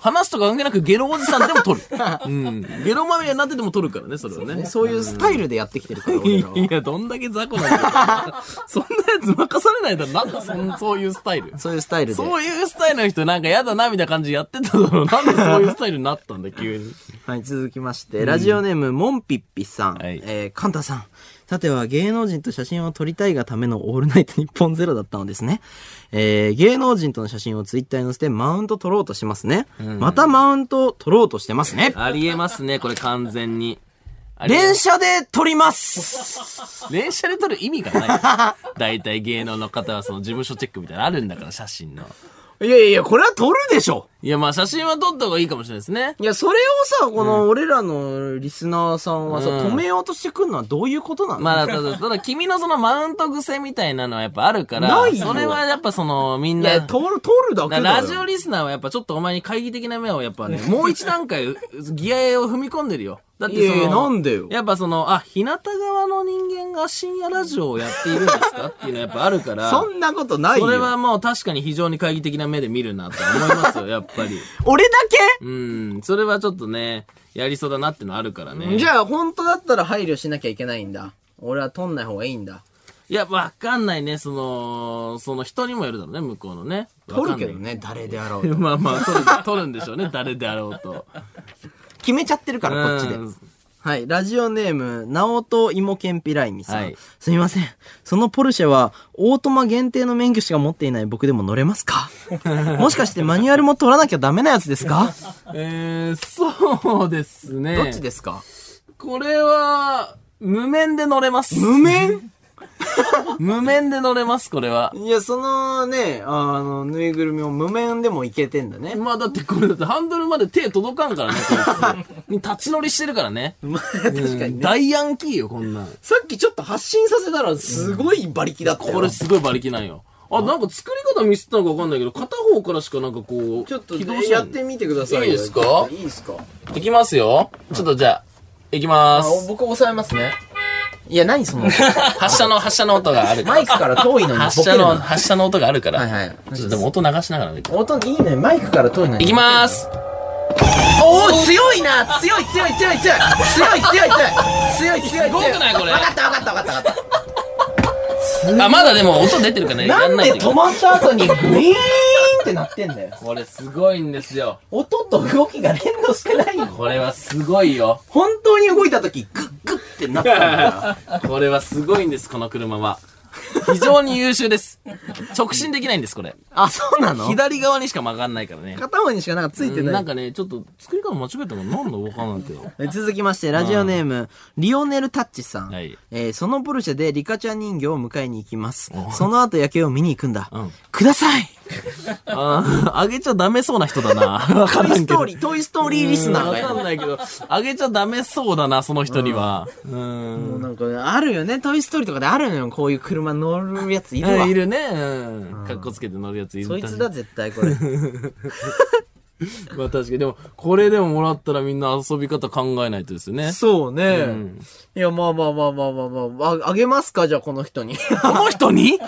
S1: 話とか関係なくゲロおじさんでも撮る。うん。ゲロまみれになってても撮るからね、それはね。
S2: そういうスタイルでやってきてるから、俺らは。
S1: いや、どんだけ雑魚なんだよ。そんなやつ任されないだろ。なんだそん、そういうスタイル？
S2: そういうスタイルで。
S1: そういうスタイルの人なんか嫌だなみたいな感じでやってただろう。なんでそういうスタイルになったんだ、急に。
S2: はい、続きまして、ラジオネーム、モンピッピさん。
S1: はい
S2: えー、カンタさん。さては芸能人と写真を撮りたいがためのオールナイトニッポンゼロだったのですね。えー、芸能人との写真をツイッターに載せてマウント取ろうとしますね。またマウントを取ろうとしてますね。
S1: ありえますね、これ完全に。
S2: 連写で撮ります。
S1: 連写で撮る意味がない。大体芸能の方はその事務所チェックみたいなのあるんだから、写真の。
S2: いやいや、これは撮るでしょ。
S1: いや、まあ写真は撮った方がいいかもしれないですね。
S2: いや、それをさ、この俺らのリスナーさんはさ、
S1: うん
S2: 止めようとしてくるのはどういうことなの？
S1: まあ、ただ、ただ君のそのマウント癖みたいなのはやっぱあるから、
S2: ないよ
S1: それはやっぱその、みんな、
S2: いや、撮る、撮るだけだよ。
S1: ラジオリスナーはやっぱちょっとお前に懐疑的な目をやっぱね、もう一段階 ギアを踏み込んでるよ。だってその、
S2: いやなんでよ
S1: やっぱその、あ、日向側の人間が深夜ラジオをやっているんですか？っていうのはやっぱあるから、
S2: そんなことないよ。
S1: それはもう確かに非常に懐疑的な目で見るなと思いますよ、やっぱり。
S2: 俺だ
S1: うん、それはちょっとね、やりそうだなってのあるからね。
S2: けじゃあ、本当だったら配慮しなきゃいけないんだ。俺は撮んない方がいいんだ。
S1: いや、わかんないね、その、その人にもよるだろうね、向こうのね。
S2: 撮るけど。ね、誰であろうと。
S1: まあまあ、撮る、撮るんでしょうね、誰であろうと。
S2: 決めちゃってるから、こっちで
S1: う。ん
S2: はい。ラジオネーム、ナオトイモケンピライミさん。
S1: はい
S2: すみません。そのポルシェは、オートマ限定の免許しか持っていない僕でも乗れますか？もしかしてマニュアルも取らなきゃダメなやつですか？
S1: えー、そうですね。
S2: どっちですか？
S1: これは、無面で乗れます。
S2: 無面
S1: 無面で乗れます、これは。
S2: いや、そのね、あの、ぬいぐるみを無面でもいけてんだね。
S1: まあだってこれだってハンドルまで手届かんからね、こいつ 立ち乗りしてるからね。
S2: まあ、確かにね。
S1: 大ヤンキーよ、こんなん。
S2: さっきちょっと発信させたら、すごい馬力だったよ。
S1: これすごい馬力なんよ。あ、なんか作り方ミスったのかわかんないけど、片方からしかなんかこう、
S2: ちょっとやってみてくださいよ。
S1: いいですか？
S2: いいですか？
S1: いきますよ。ちょっとじゃあ、いきま
S2: あ
S1: す。
S2: 僕押さえますね。いや、何その、
S1: 発射の、発射の音があるから。
S2: マイクから遠いのに
S1: 発射の。発射の音があるから。
S2: はいはい
S1: ちょっとでも音流しながら。
S2: 音いいね。マイクから遠いのに。
S1: いきまーす。
S2: おお強いな強い強い強い強い強い強い強い強い強い強い
S1: すごくないこれ
S2: 分かった分かった分かった分かっ
S1: あ、まだでも音出てるからね。
S2: たなんで止まった後にグイーンってなってんだよ
S1: これすごいんですよ。
S2: 音と動きが連動してないよ
S1: これはすごいよ。
S2: 本当に動いた時グッグッってなったんだよ
S1: これはすごいんです、この車は。非常に優秀です。直進できないんです、これ。
S2: あそうなの？
S1: 左側にしか曲がんないからね。
S2: 片方にしかなんかついて
S1: うん
S2: な
S1: ないんかね、ちょっと作り方間違えたの？なんだわかんないけど。
S2: 続きまして、ラジオネーム、リオネルタッチさん。
S1: はい
S2: えーそのポルシェでリカちゃん人形を迎えに行きます。その後夜景を見に行くんだ。
S1: うん
S2: ください
S1: あーあげちゃダメそうな人だな。わか
S2: ト
S1: んないけど。
S2: イストーリー、トイストーリーリスナーが
S1: わかんないけど、あげちゃダメそうだな、その人には。う。
S2: もうんなんかね、あるよね。トイストーリーとかであるのよ。こういう車乗るやついるわ。
S1: いるね。うん。かっこつけて乗るやついる。
S2: そいつだ、絶対これ。
S1: まあ確かに。でも、これでももらったらみんな遊び方考えないとですよね。
S2: そうね。
S1: うん
S2: いや、まあまあまあまあまあまあ、ああげますか？じゃあ、この人に。
S1: この人に？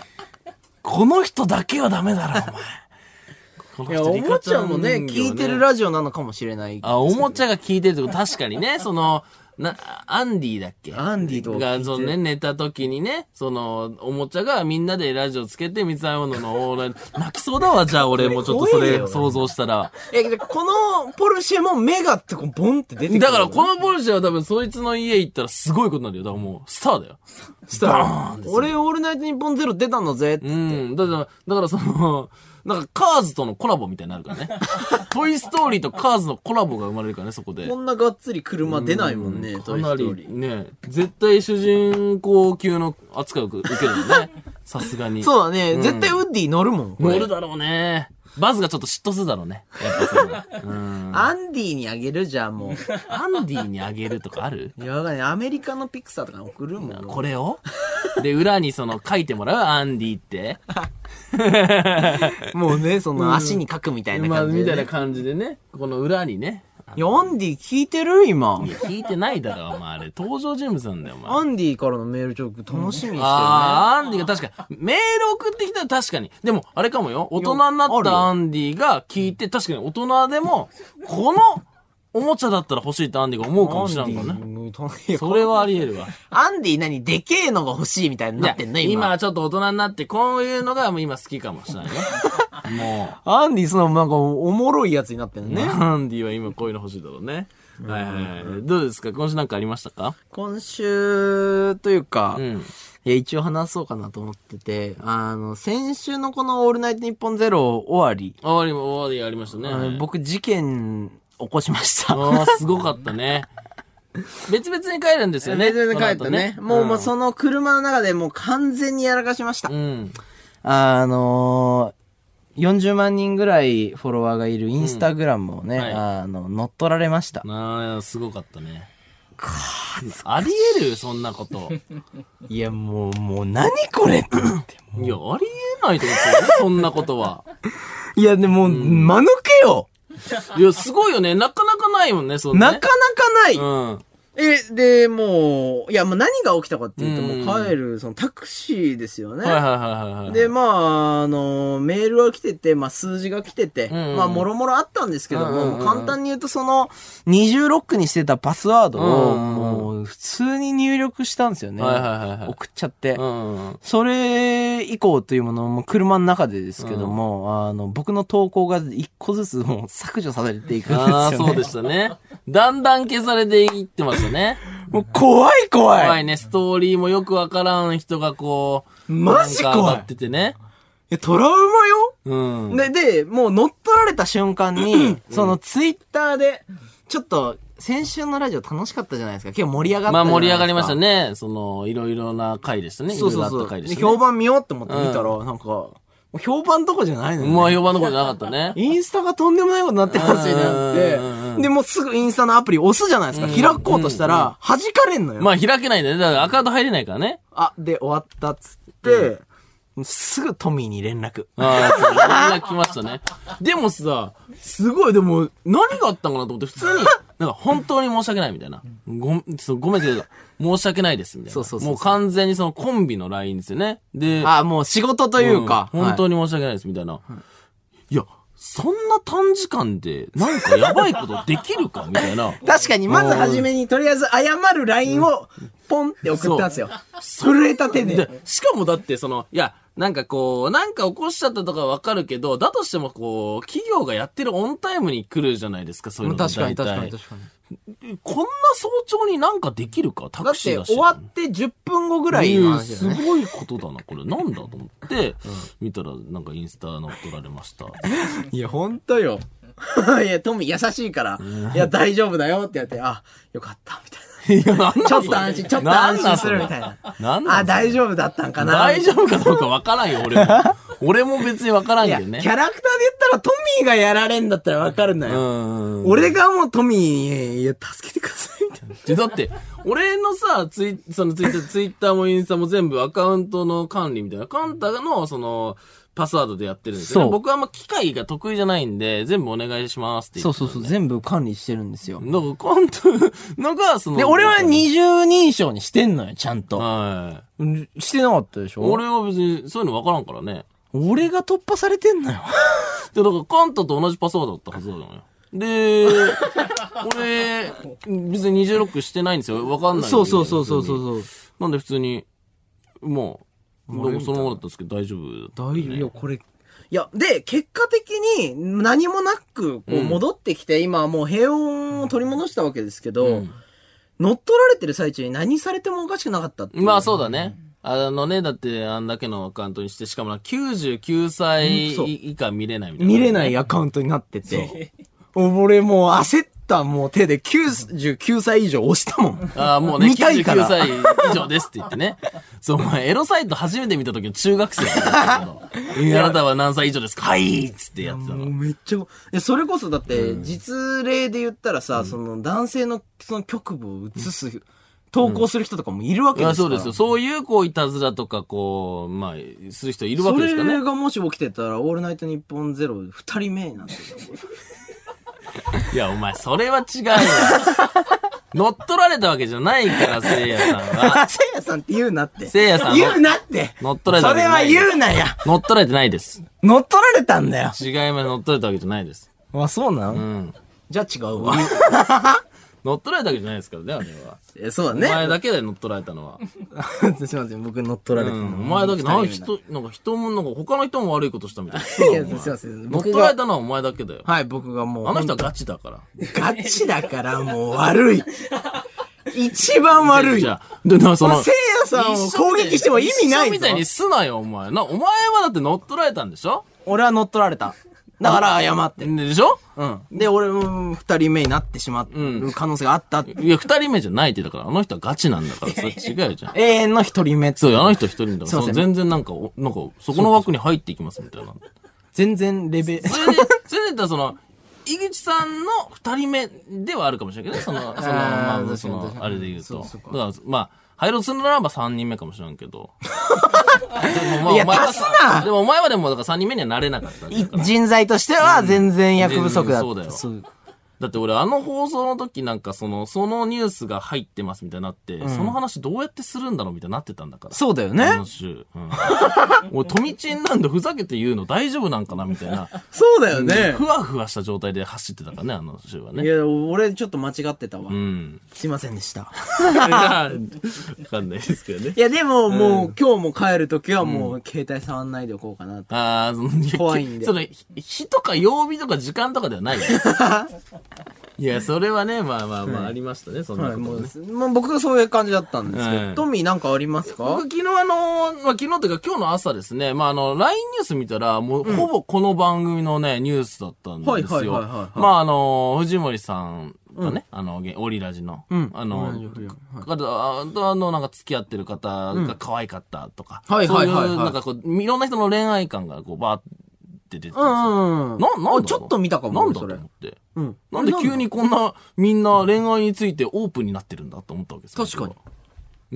S1: この人だけはダメだろ、お
S2: いや、
S1: 人
S2: おもちゃもね、聞いてるラジオなのかもしれない。
S1: あ、おもちゃが聞いてるってこと確かにね、その、な、アンディだっけ？
S2: アンディと
S1: が、そのね、寝た時にね、その、おもちゃがみんなでラジオつけて、三つ編むののオーライ 泣きそうだわ、じゃあ俺もちょっとそれ想像したら。
S2: え、このポルシェも目がってこうボンって出てくる。
S1: だからこのポルシェは多分そいつの家行ったらすごいことになるよ。だからもう、スターだよ。
S2: したら、俺、オールナイトニッポンゼロ出たんだぜって。
S1: うん。だから、だからその、なんかカーズとのコラボみたいになるからね。トイストーリーとカーズのコラボが生まれるからね、そこで。
S2: こんながっつり車出ないもんね、トイストーリー。
S1: ね、絶対主人公級の扱いを受けるよね。さすがに。
S2: そうだね、絶対ウッディ乗るもん。
S1: 乗るだろうね。バズがちょっと嫉妬するだろうね。やっぱそう。うん。
S2: アンディにあげるじゃん、もう。
S1: アンディにあげるとかある？
S2: いや、わかんない。アメリカのピクサーとかに送るもん。
S1: これを？で、裏にその書いてもらう？アンディって。
S2: もうね、その足に書くみたいな
S1: まあ、
S2: 感じで、ね。
S1: みたいな感じでね。この裏にね。
S2: いや、アンディ聞いてる今。
S1: いや、聞いてないだろ、お前。あれ、登場人物なんだよ、お前。
S2: アンディからのメールチョーク楽しみにしてるね。
S1: あー、アンディが確かに、メール送ってきたら確かに。でも、あれかもよ。大人になったアンディが聞いて、確かに大人でも、このおもちゃだったら欲しいってアンディが思うかもしれんからね。
S2: ね。
S1: それはあり得るわ。
S2: アンディ何でけえのが欲しいみたいになってんの？今。
S1: 今ちょっと大人になって、こういうのがもう今好きかもしれないね。も
S2: アンディそのなんかおもろいやつになってんね。
S1: アンディは今こういうの欲しいだろうね。はいはいはい。どうですか？今週なんかありましたか？
S2: 今週というか、
S1: うん。
S2: いや、一応話そうかなと思ってて、あの、先週のこのオールナイトニッポンゼロ終わり、
S1: 終わりも終わりありましたね。
S2: 僕事件起こしました。
S1: ああ、すごかったね。別々に帰るんですよね。
S2: 全然帰ったね。もう、もう
S1: そ
S2: その車の中でもう完全にやらかしました。
S1: うん。
S2: あのー、40万人ぐらいフォロワーがいるインスタグラムをね、
S1: はい
S2: あの、乗っ取られました。
S1: ああ、すごかったね。あり得るそんなこと。
S2: いや、もう、もう何これって。
S1: いや、あり得ないと思ってよそんなことは。
S2: いや、でも、間抜けよ
S1: いや、すごいよね。なかなかないもんね、そんな、ね。
S2: なかなかない、
S1: うん。
S2: え、で、もう、いや、もう何が起きたかっていうと、
S1: うん
S2: もう帰る、そのタクシーですよね。
S1: はいはいはいはいはい。
S2: で、まあ、あの、メールが来てて、まあ、数字が来てて、
S1: うんうん
S2: まあ、もろもろあったんですけども、
S1: うんうんうん
S2: 簡単に言うと、その、二重ロックにしてたパスワードを、
S1: うんうんうん
S2: もう、普通に入力したんですよね。
S1: はいはいはいはい
S2: 送っちゃって。
S1: うん。
S2: それ以降というものも車の中でですけども、あの、僕の投稿が一個ずつもう削除されていくんですよね。
S1: ああ、そうでしたね。だんだん消されていってますよね。
S2: もう怖い怖い。
S1: 怖いね、ストーリーもよくわからん人がこう、
S2: マジ怖い
S1: っててね。
S2: えトラウマよ
S1: うん。
S2: で、で、もう乗っ取られた瞬間に、そのツイッターで、ちょっと、先週のラジオ楽しかったじゃないですか。結構盛り上がった
S1: まあ。盛り上がりましたね。その、いろいろな回でしたね。
S2: そうそう
S1: いろいろ
S2: そう。で、
S1: あった回でしたね。
S2: 評判見ようって思って見たら、なんか、評判とかじゃないのよ、ね。
S1: まあ評判のことじゃなかったね。
S2: インスタがとんでもないことになってますよねって。で、もうすぐインスタのアプリ押すじゃないですか。開こうとしたら、弾かれんのよ。
S1: まあ開けないんだよね。だからアカウント入れないからね。
S2: あ、で、終わったっつって、すぐトミーに連絡。
S1: ああ、連絡来ましたね。でもさ、すごい、でも、何があったのかなと思って、普通に、なんか本当に申し訳ないみたいな。ごごめんけど、申し訳ないですみたいな。
S2: そうそうそう
S1: もう完全にそのコンビの LINE ですよね。で、
S2: あ、もう仕事というか。
S1: ん本当
S2: に。
S1: に申し訳ないですみたいな。いや、そんな短時間で、なんかやばいことできるかみたいな。
S2: 確かに、まずはじめに、とりあえず謝る LINE を、ポンって送ったんですよ。震えた手で。
S1: で、しかもだって、その、いや、なんかこう、なんか起こしちゃったとかわかるけど、だとしてもこう、企業がやってるオンタイムに来るじゃないですか、そういうの
S2: 確かに確かに確かに。
S1: こんな早朝になんかできるか？タ
S2: だって
S1: クシーだし。
S2: 終わって10分後ぐらいの話ね。
S1: すごいことだな、これ。なんだと思って、見たら、なんかインスタ乗っ取られました。
S2: いや、ほんとよ。いや、トミー優しいから、いや、大丈夫だよってやって、あ、よかった、みたいな。
S1: いや、なんだ
S2: ちょっと安心、ちょっと安心するみたいな。
S1: なんだ
S2: あ、大丈夫だったんかな？
S1: 大丈夫かどうかわからんよ、俺も。俺も別にわからんけどね。
S2: キャラクターで言ったらトミーがやられんだったらわかるんだ
S1: う
S2: よ。
S1: ん。
S2: 俺がもうトミー、いや、助けてください、みたいな。
S1: で、だって、俺のさ、ツイ、そのツイッター、ツイッターもインスタも全部アカウントの管理みたいな、カンタの、その、パスワードでやってるんですよ、ね。
S2: そう
S1: 僕はあんま機械が得意じゃないんで、全部お願いしますって言って、
S2: そうそうそう、全部管理してるんですよ。
S1: だから、カンタのが、その。
S2: で、俺は二重認証にしてんのよ、ちゃんと。
S1: はい。
S2: うんしてなかったでしょ？
S1: 俺は別にそういうの分からんからね。
S2: 俺が突破されてんのよ。
S1: で、だからカンタと同じパスワードだったはずなのよ。で、俺、別に二重ロックしてないんですよ。分かんない。
S2: そうそうそうそうそう。
S1: なんで普通に、もう、どうもそのままだったんですけど大丈夫だった
S2: 大丈夫。いや、これ。いや、で、結果的に何もなく、こう、戻ってきて、今はもう平穏を取り戻したわけですけど、
S1: うん
S2: 乗っ取られてる最中に何されてもおかしくなかったっていう
S1: まあそうだね。あのね、だってあんだけのアカウントにして、しかもな99歳
S2: うんそう
S1: 以下見れないみたいな、
S2: 見れないアカウントになってて。俺もう焦ったもう手で99歳以上押したもん。
S1: ああ、もうね、
S2: 見たいから
S1: 99歳以上ですって言ってね。そう、お前、エロサイト初めて見た時の中学生だったけど。えあなたは何歳以上ですか？はいっつってやってたの。
S2: めっちゃ、えそれこそだって、実例で言ったらさ、その男性のその局部を映す、投稿する人とかもいるわけですから。
S1: そうですよ。そういう、こう、いたずらとか、こう、まあ、する人いるわ
S2: そ
S1: けですからね。
S2: れがもし起きてたら、オールナイトニッポンゼロ、二人目なんて。
S1: いや、お前、それは違うよ。乗っ取られたわけじゃないから、せいやさんは。
S2: せいやさんって言うなって。
S1: せいやさん
S2: 言うなって。
S1: 乗っ取られた
S2: それは
S1: わけじゃない。
S2: 言うなや。
S1: 乗っ取られてないです。
S2: 乗っ取られたんだよ。
S1: 違います。乗っ取られたわけじゃないです。
S2: あ、そうなの、
S1: うん。
S2: じゃあ違うわ。
S1: 乗っ取られたわけじゃないですからね、あれは。
S2: え、そうだ
S1: お前
S2: ね。
S1: だけで乗っ取られたのは。
S2: すいません、僕乗っ取られたの。
S1: うん。お前だけ、なんか
S2: 二人
S1: 人、なんか人も、なんか他の人も悪いことしたみたいな。
S2: 目いや、すいません。
S1: 乗っ
S2: 僕
S1: 取られ
S2: が、
S1: たのはお前だけだよ。
S2: はい、僕がもう。
S1: あの人はガチだから。
S2: ガチだからもう悪い。一番悪い。
S1: じゃあ、で、な、その、
S2: せいやさんを攻撃しても意味ないぞ
S1: みたいにすなよ、お前。な、お前はだって乗っ取られたんでしょ？
S2: 俺は乗っ取られた。だから謝って。
S1: でしょ？
S2: うん。で、俺も二人目になってしまう可能性があった。
S1: いや、二人目じゃないってだから、あの人はガチなんだから、それ違うじゃん。
S2: 永遠の一人目。
S1: そうよ、あの人一人だから、その全然なんか、おなんか、そこの枠に入っていきますみたいな。
S2: 全然レベル。
S1: それで、それで言ったらその、井口さんの二人目ではあるかもしれないけどね、その、その、まあ、その、あれで言うと。だから、まあ、入ろうとするならば三人目かもしれんけど。でもまあ
S2: いや
S1: お前は
S2: 足すな
S1: でもお前はでも、だから三人目にはなれなかった。
S2: 人材としては全然役不足だった。
S1: そうだよ
S2: そう
S1: だって俺あの放送の時なんかその、そのニュースが入ってますみたいになって、その話どうやってするんだろうみたいになってたんだから。
S2: そうだよ
S1: あ
S2: ね
S1: の。週。うん。俺、トミチンなんでふざけて言うの大丈夫なんかなみたいな。
S2: そうだよね
S1: ふ。わふわした状態で走ってたからね、あの週はいね。
S2: や、俺ちょっと間違ってたわ
S1: う。ん。
S2: すいませんでした。
S1: い やわかんないですけどね
S2: い。や、でももう今日も帰るときはもう携帯触んないでおこうかなと。
S1: ああ、その、
S2: 怖いんで
S1: その、日とか曜日とか時間とかではないよ。いや、それはね、まあまあまあ、ありましたね、そんなことね。
S2: う、もう僕がそういう感じだったんですけど、
S1: はい。
S2: トミーなんかありますか？
S1: 僕昨日あの、まあ昨日というか今日の朝ですね、まああの、LINE ニュース見たら、もうほぼこの番組のね、ニュースだったんですよ。
S2: はいはいはいはいはい。
S1: まああの、藤森さんとね、あの、げオリラジの、
S2: ん。
S1: あの、
S2: オリラジはい
S1: 方あとあの、なんか付き合ってる方が可愛かったとか、
S2: はいはいはいはい。
S1: そういう、なんかこう、いろんな人の恋愛観がこう、バーって出てたんですよ。
S2: うんうん。
S1: な、なん
S2: ちょっと見たかも、
S1: なんだと
S2: それ
S1: 思って。
S2: うん。
S1: なんで急にこんな、みんな恋愛についてオープンになってるんだと思ったわけですよ。
S2: 確かに。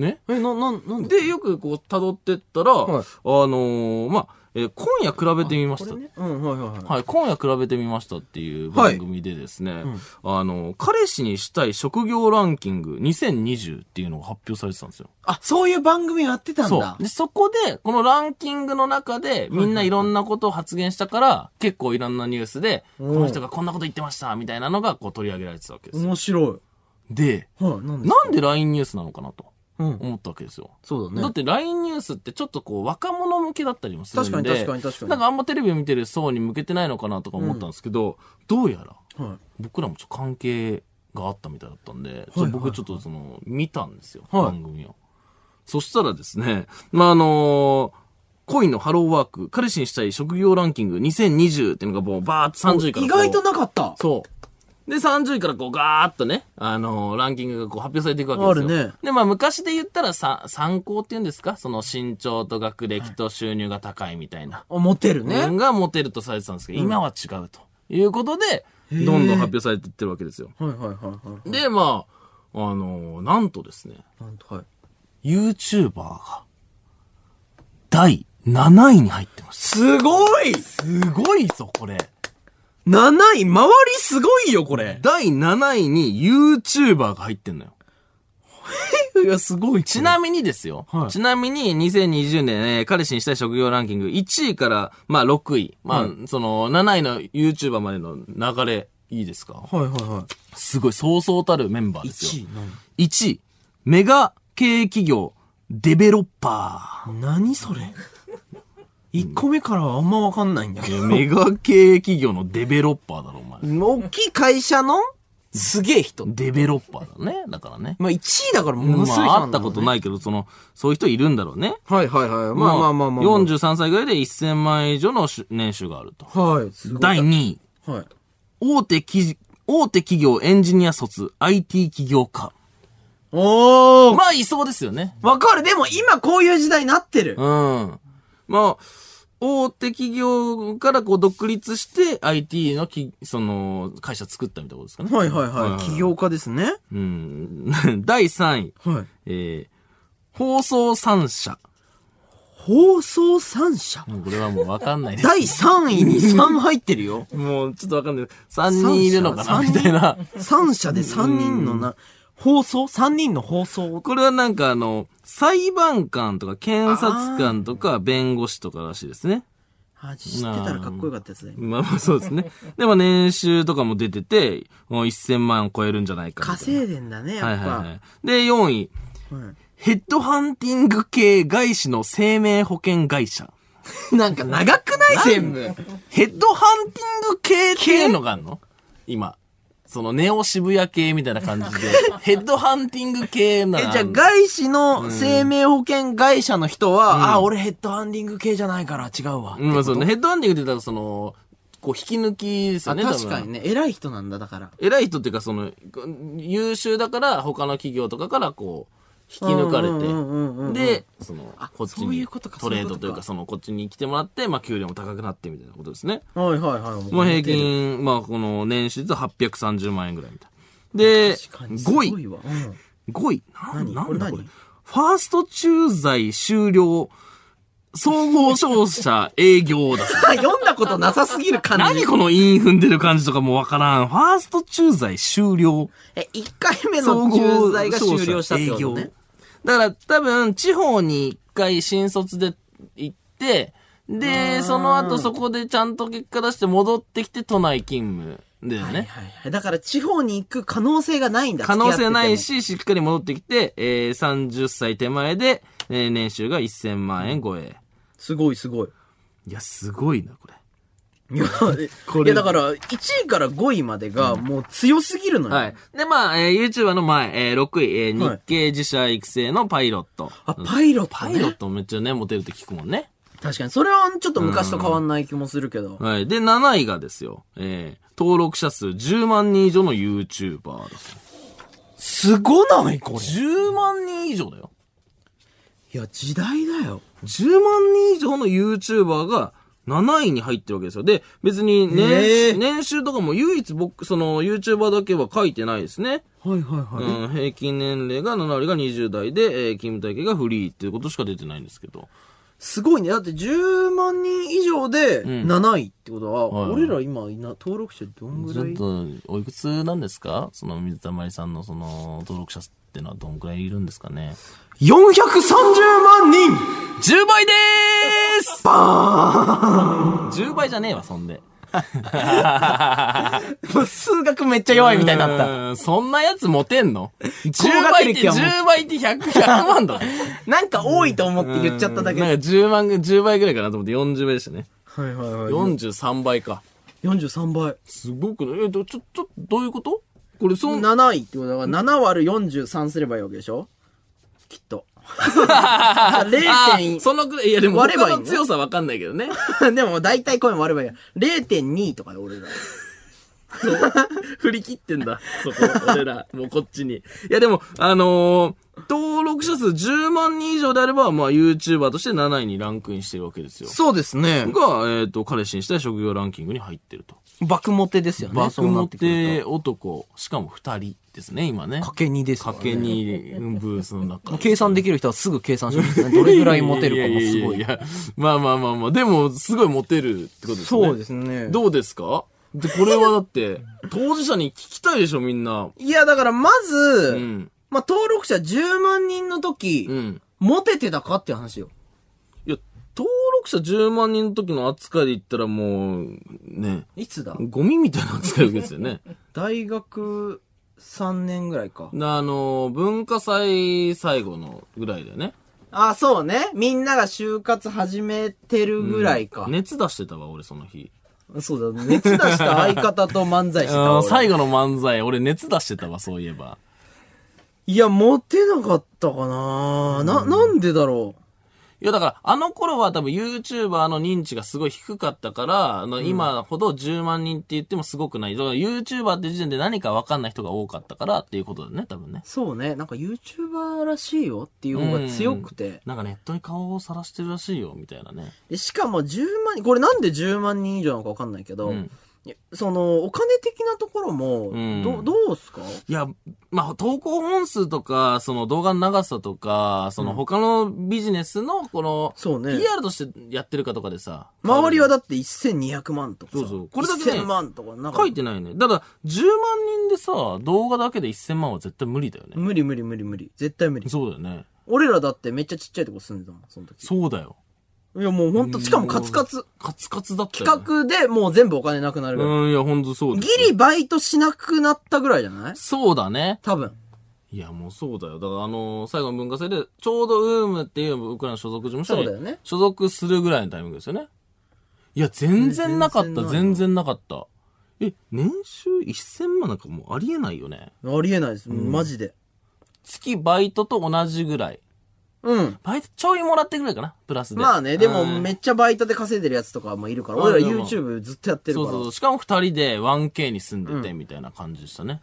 S1: ね？
S2: え、な、な、なんで？
S1: で、よくこう辿ってったら、
S2: はい
S1: あのーまあ、えー今夜比べてみました。
S2: ね。うん、はいはいはい。
S1: はい、今夜比べてみましたっていう番組でですね、あの、彼氏にしたい職業ランキング2020っていうのが発表されてたんですよ。
S2: あ、そういう番組やってたん
S1: そう
S2: だ。。
S1: で、そこで、このランキングの中で、みんないろんなことを発言したから、結構いろんなニュースで、この人がこんなこと言ってました、みたいなのがこう取り上げられてたわけですよ。
S2: 面白
S1: で、
S2: い。はい、
S1: なんで LINE ニュースなのかなと
S2: うん。
S1: 思ったわけですよ。
S2: そうだね。
S1: だって LINE ニュースってちょっとこう若者向けだったりもするんで。
S2: 確かに確かに確かに
S1: なんかあんまテレビを見てる層に向けてないのかなとか思ったんですけど、どうやら
S2: はい。
S1: 僕らもちょっと関係があったみたいだったんで、
S2: はい
S1: 僕ちょっとその見たんですよ、
S2: はい
S1: 番組を。そしたらですね、まあ、あの恋のハローワーク、彼氏にしたい職業ランキング2020っていうのがもうバーっと30位から
S2: 意外となかった。
S1: そう。で、30位からこうガーッとね、あのーランキングがこう発表されていくわけですよ。
S2: あるね
S1: で、まあ昔で言ったらさ、参考っていうんですか？その身長と学歴と収入が高いみたいな。
S2: あモテるね。
S1: がモテるとされてたんですけど、今は違うということで、どんどん発表されていってるわけですよ。
S2: はいはいはいはい。
S1: で、まあ、あのーなんとですね、
S2: なんと、はい。
S1: YouTuber が、第7位に入ってました。
S2: すごい
S1: すごいぞ、これ。
S2: !7 位周りすごいよ、これ。
S1: 第7位に YouTuber が入ってんのよ。
S2: いや、すごい。
S1: ちなみにですよ。
S2: はい
S1: ちなみに2020年、ね、彼氏にしたい職業ランキング1位から、まあ6位。まあ、その7位の YouTuber までの流れ、いいですか？
S2: はいはいは
S1: すごい、そうそうたるメンバー
S2: い。
S1: ですよ。
S2: 1位何
S1: ？1位、メガ系企業、デベロッパ
S2: 何それ？?1 個目からはあんまわかんないんだけど。
S1: やメガ系企業のデベロッパーだろ、お前。
S2: 大きい会社の？すげえ人。
S1: デベロッパーだね。だからね。
S2: まあ1位だからものすごい人
S1: まあ、会ったことないけど、その、そういう人いるんだろうね。
S2: はいはいはい。まあまあまあまあ。
S1: 43歳ぐらいで1000万円以上の年収があると。
S2: はい。すごい
S1: 第2位。
S2: はい。
S1: 大手企大手企業エンジニア卒、IT 起業家。
S2: おー
S1: まあ、いそうですよね。
S2: わかる。でも今こういう時代になってる。
S1: うん。まあ、大手企業からこう独立して IT のき、その、会社作ったみたいなことですかね。
S2: はいはいはい。起業家ですね。
S1: うん。第3位。
S2: はい。
S1: えー、放送3社。
S2: 放送3社？
S1: もうこれはもうわかんないです。
S2: 第3位に 3入ってるよ。
S1: もうちょっとわかんない。3人いるのかな？みたいな。
S2: 3社で3人のな、放送 ?3 人の放送？
S1: これはなんかあの、裁判官とか検察官とか弁護士とからしいですね。
S2: あ、知ってたらかっこよかったやつだよ。
S1: まあまあそうですね。でも年収とかも出てて、もう1000万を超えるんじゃないか
S2: 稼いでんだね、
S1: な。
S2: やっぱ。
S1: はいはいはい。で、4位。
S2: うん
S1: ヘッドハンティング系外資の生命保険会社。
S2: なんか長くない？全部。
S1: ヘッドハンティング系っていうのがあるの？今。そのネオ渋谷系みたいな感じで。ヘッドハンティング系な
S2: え、
S1: ら
S2: じゃあ外資の生命保険会社の人は、あ、俺ヘッドハンディング系じゃないから違うわ。
S1: うん、まあそうね。ヘッドハンティングって言ったらその、こう引き抜きですよね。
S2: 確かにね、偉い人なんだ、だから。
S1: 偉い人っていうか、その、優秀だから、他の企業とかから、こう、引き抜かれて、で、その、こっちに
S2: そういうことか
S1: トレードというか、
S2: そ
S1: の、こっちに来てもらって、まあ、給料も高くなってみたいなことですね。
S2: はいはいはい。
S1: まあ、平均、まあ、この、年収で830万円ぐらいみたいな。で、
S2: 確かにすごい
S1: 5位。
S2: わ。うん
S1: 5位？な
S2: 何？
S1: なんだこれ？ファースト駐在終了、総合商社営業だ。
S2: 読んだことなさすぎる感じ。
S1: 何この韻踏んでる感じとかもわからん。ファースト駐在終了。
S2: え、1回目の駐在が終了したってことね。
S1: だから多分、地方に一回新卒で行って、で、その後そこでちゃんと結果出して戻ってきて都内勤務だよね。
S2: はいはい。だから地方に行く可能性がないんだ。
S1: 可能性ないし、しっかり戻ってきて、えー、30歳手前で、えー年収が1000万円超え。
S2: すごいすごい。
S1: いや、すごいな、これ。
S2: いや、いやだから、1位から5位までがもう強すぎるのよ。
S1: はい。で、まあ、えー、YouTuber の前、えー、6位、えー、
S2: はい
S1: 日系自社育成のパイロット。
S2: あ、パイロット、ね。
S1: パイロットめっちゃね、モテるって聞くもんね。
S2: 確かに、それはちょっと昔と変わんない気もするけど。
S1: はい。で、7位がですよ、えー、登録者数10万人以上の YouTuber ですよ。
S2: すごないこれ。
S1: 10万人以上だよ。
S2: いや、時代だよ。
S1: 10万人以上の YouTuber が7位に入ってるわけですよ。で、別に
S2: へ
S1: 年年収とかも唯一僕、その YouTuber だけは書いてないですね。
S2: はいはいはい。
S1: うん、平均年齢が7割が20代で、えー、勤務体系がフリーっていうことしか出てないんですけど。
S2: すごいね。だって10万人以上で
S1: ん
S2: 7位ってことは、
S1: はい
S2: 俺ら今いな、登録者どんぐらい？
S1: ちょっと、おいくつなんですか？その水溜りさんのその登録者ってのはどんくらいいるんですかね？
S2: ?430 万人
S1: ?10 倍でーすバーン !10 倍じゃねえわ、そんで。
S2: もう数学めっちゃ弱いみたいになった。
S1: うんそんなやつモテんの ?10
S2: 高学
S1: 倍って、
S2: 歴はもう
S1: 10倍って100、100万だぞ。
S2: なんか多いと思って言っちゃっただけ。はい
S1: なんか10万、10倍ぐらいかなと思って40倍でしたね。
S2: はいはい。
S1: 43倍か。
S2: 43倍。
S1: すごくね。え、どちょ、ちょ、どういうこと？これ、そん、
S2: 7位ってことだから、7割る43すればいいわけでしょ？きっと。0.
S1: あ そのくらい、いやでも
S2: 割ればいい
S1: 強さわかんないけどね。
S2: でも大体こういうの割ればいいや。0.2とかで俺ら。
S1: 振り切ってんだ。そこ、俺ら。もうこっちに。いやでも、あのー登録者数10万人以上であれば、まあ YouTuber として7位にランクインしてるわけですよ。
S2: そうですね。
S1: が、えっ、と、彼氏にしたい職業ランキングに入ってると。
S2: 爆モテですよね。
S1: バクモテ男、しかも2人ですね、今ね。
S2: と。かけ2ですからね。
S1: かけにブースの中。
S2: 計算できる人はすぐ計算しますね。どれぐらいモテるかもすごい。
S1: ややややまあまあまあまあ、でも、すごいモテるってことですね。
S2: そうですね。
S1: どうですか？で、これはだって、当事者に聞きたいでしょ、みんな。
S2: いや、だからまず、
S1: うん。
S2: まあ、登録者10万人の時、
S1: うん。
S2: モテてたかっていう話よ。
S1: いや、登録者10万人の時の扱いで言ったらもう、ね、
S2: いつだ？
S1: ゴミみたいな扱いわけですよね。
S2: 大学3年ぐらいか。
S1: あの、文化祭最後のぐらいだよね。
S2: あ、そうね。みんなが就活始めてるぐらいか。
S1: 熱出してたわ、俺その日。
S2: そうだ、熱出した相方と漫才してたわ。俺
S1: 最後の漫才、俺熱出してたわ、そういえば。
S2: いや、モテなかったかなな、なんでだろ
S1: いや、だから、あの頃は多分 YouTuber の認知がすごい低かったから、あの今ほど10万人って言ってもすごくない。だから YouTuber って時点で何か分かんない人が多かったからっていうことだよね、多分ね
S2: う。。そうね。なんか YouTuber らしいよっていう方が強くて。
S1: なんかネットに顔を晒してるらしいよ、みたいなね。
S2: でしかも10万人、これなんで10万人以上なのかわかんないけど、
S1: うん
S2: その、お金的なところも、
S1: ん
S2: ど、どうすか？
S1: いや、まあ、投稿本数とか、その動画の長さとか、その他のビジネスの、この、
S2: そうね
S1: PR としてやってるかとかでさ。
S2: 周りはだって1200万とかさ。
S1: そうそうこれだけね
S2: 1000万とか、なんか。
S1: 書いてないね。だから、10万人でさ、動画だけで1000万は絶対無理だよね。
S2: 無理無理無理無理。絶対無理。
S1: そうだよね。
S2: 俺らだってめっちゃちっちゃいとこ住んでたもん、その時。
S1: そうだよ。
S2: いやもうほんと、しかもカツカツ。
S1: カツカツだったよ、ね。
S2: 企画でもう全部お金なくなるぐらい。
S1: うん、いや、ほんとそう
S2: ギリバイトしなくなったぐらいじゃない？
S1: そうだね。
S2: 多分。
S1: いや、もうそうだよ。だから、あのー最後の文化祭で、ちょうどウームっていう僕らの所属事務所に
S2: そうだよね
S1: 所属するぐらいのタイミングですよね。いや、全然なかった、
S2: 全然な
S1: かった。え、年収1000万なんかもうありえないよね。
S2: ありえないです。マジで。
S1: 月バイトと同じぐらい。
S2: うん。
S1: バイトちょいもらってくれかな、プラスで。
S2: まあね、でも
S1: うん
S2: めっちゃバイトで稼いでるやつとかもいるから、
S1: うん
S2: 俺ら YouTube ずっとやってるから。
S1: そうそう。しかも二人で 1K に住んでて、みたいな感じでしたね。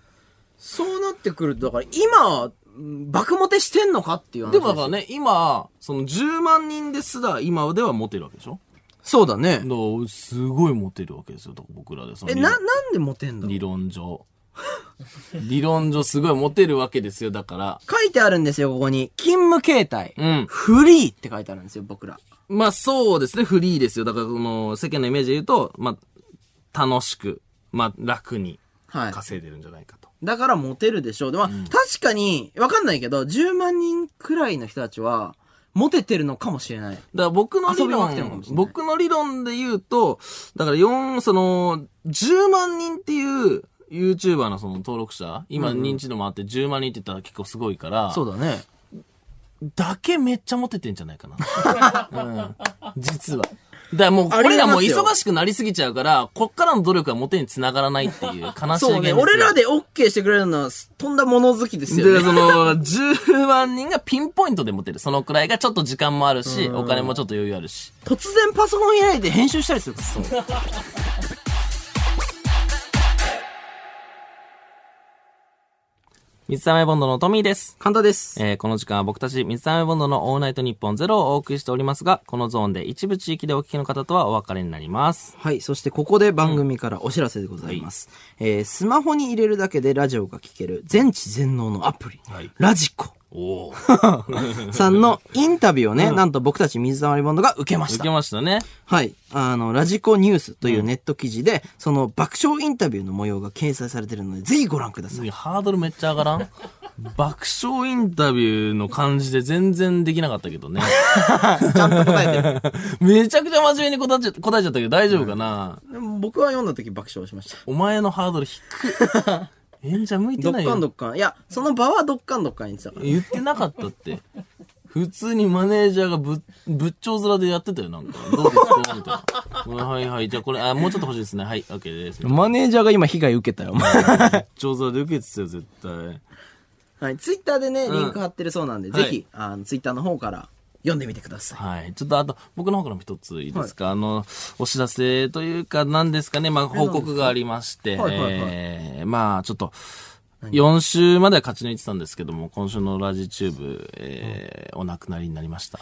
S2: そうなってくると、だから今、うん爆モテしてんのかっていう話
S1: でもだから。ね、今、その10万人ですら今ではモテるわけでしょ？
S2: そうだね
S1: だ。すごいモテるわけですよ、僕らで。
S2: え、な、なんでモテんだろう？
S1: 理論上。理論上すごいモテるわけですよ、だから。
S2: 書いてあるんですよ、ここに。勤務形態。
S1: うん。
S2: フリーって書いてあるんですよ、僕ら。
S1: まあそうですね、フリーですよ。だからこの世間のイメージで言うと、まあ、楽しく、まあ楽に
S2: はい。
S1: 稼いでるんじゃないかと。
S2: だからモテるでしょう。でも、確かに、わかんないけど、10万人くらいの人たちは、モテてるのかもしれない。
S1: だから僕の理
S2: 遊びまくってるのか
S1: 論
S2: もしれない
S1: 僕の理論で言うと、だから4、その、10万人っていう YouTuber のその登録者、今認知度もあって10万人って言ったら結構すごいから、
S2: そうだね。
S1: だけめっちゃモテてんじゃないかな。うん。実は。だからもう、俺らも忙しくなりすぎちゃうから、こっからの努力は元に繋がらないっていう悲しい現実
S2: そうね、俺らで OK してくれるのは、とんだ物好きですよ
S1: で、
S2: ね。
S1: その、10万人がピンポイントで持てる。そのくらいがちょっと時間もあるし、お金もちょっと余裕あるし。
S2: 突然パソコン開いて編集したりする。そう。
S1: 水溜りボンドのトミーです。
S2: 簡単です。
S1: えーこの時間は僕たち水溜りボンドのオールナイトニッポンゼロをお送りしておりますが、このゾーンで一部地域でお聞きの方とはお別れになります。
S2: はい。そしてここで番組からお知らせでございます。えースマホに入れるだけでラジオが聴ける全知全能のアプリ、
S1: はい
S2: ラジコ。さんのインタビューをね、なんと僕たち水溜りボンドが受けまし
S1: 受
S2: た
S1: け。ましたね。
S2: はい。あの、ラジコニュースというネット記事で、その爆笑インタビューの模様が掲載されているので、ぜひご覧ください。
S1: ハードルめっちゃ上がらん？爆笑インタビューの感じで全然できなかったけどね。
S2: ちゃんと答えてる。
S1: めちゃくちゃ真面目に答えちゃ答えちゃったけど大丈夫かな、
S2: でも僕は読んだ時爆笑しました。
S1: お前のハードル低い。演者向いて
S2: どっ
S1: ないよ。
S2: かんどっかん。いや、その場はどっかんどっかん言ってたから。
S1: 言ってなかったって。普通にマネージャーがぶ、仏頂面でやってたよ、なんか。どうですか？みたいな。はいはい、じゃあこれ、あ、もうちょっと欲しいですね。はい、OK です。
S2: マネージャーが今被害受けたよ。
S1: 仏頂面で受けてたよ、絶対。
S2: はい。ツイッターでね、
S1: うん
S2: リンク貼ってるそうなんで、
S1: はい
S2: ぜひ、あの、ツイッターの方から読んでみてください。
S1: はい。ちょっとあと、僕の方からも一ついいですか、あの、お知らせというか、何ですかね、まあ、報告がありまして、
S2: はいはいはい
S1: えーまあ、ちょっと、4週までは勝ち抜いてたんですけども、今週のラジチューブ、えーお亡くなりになりました。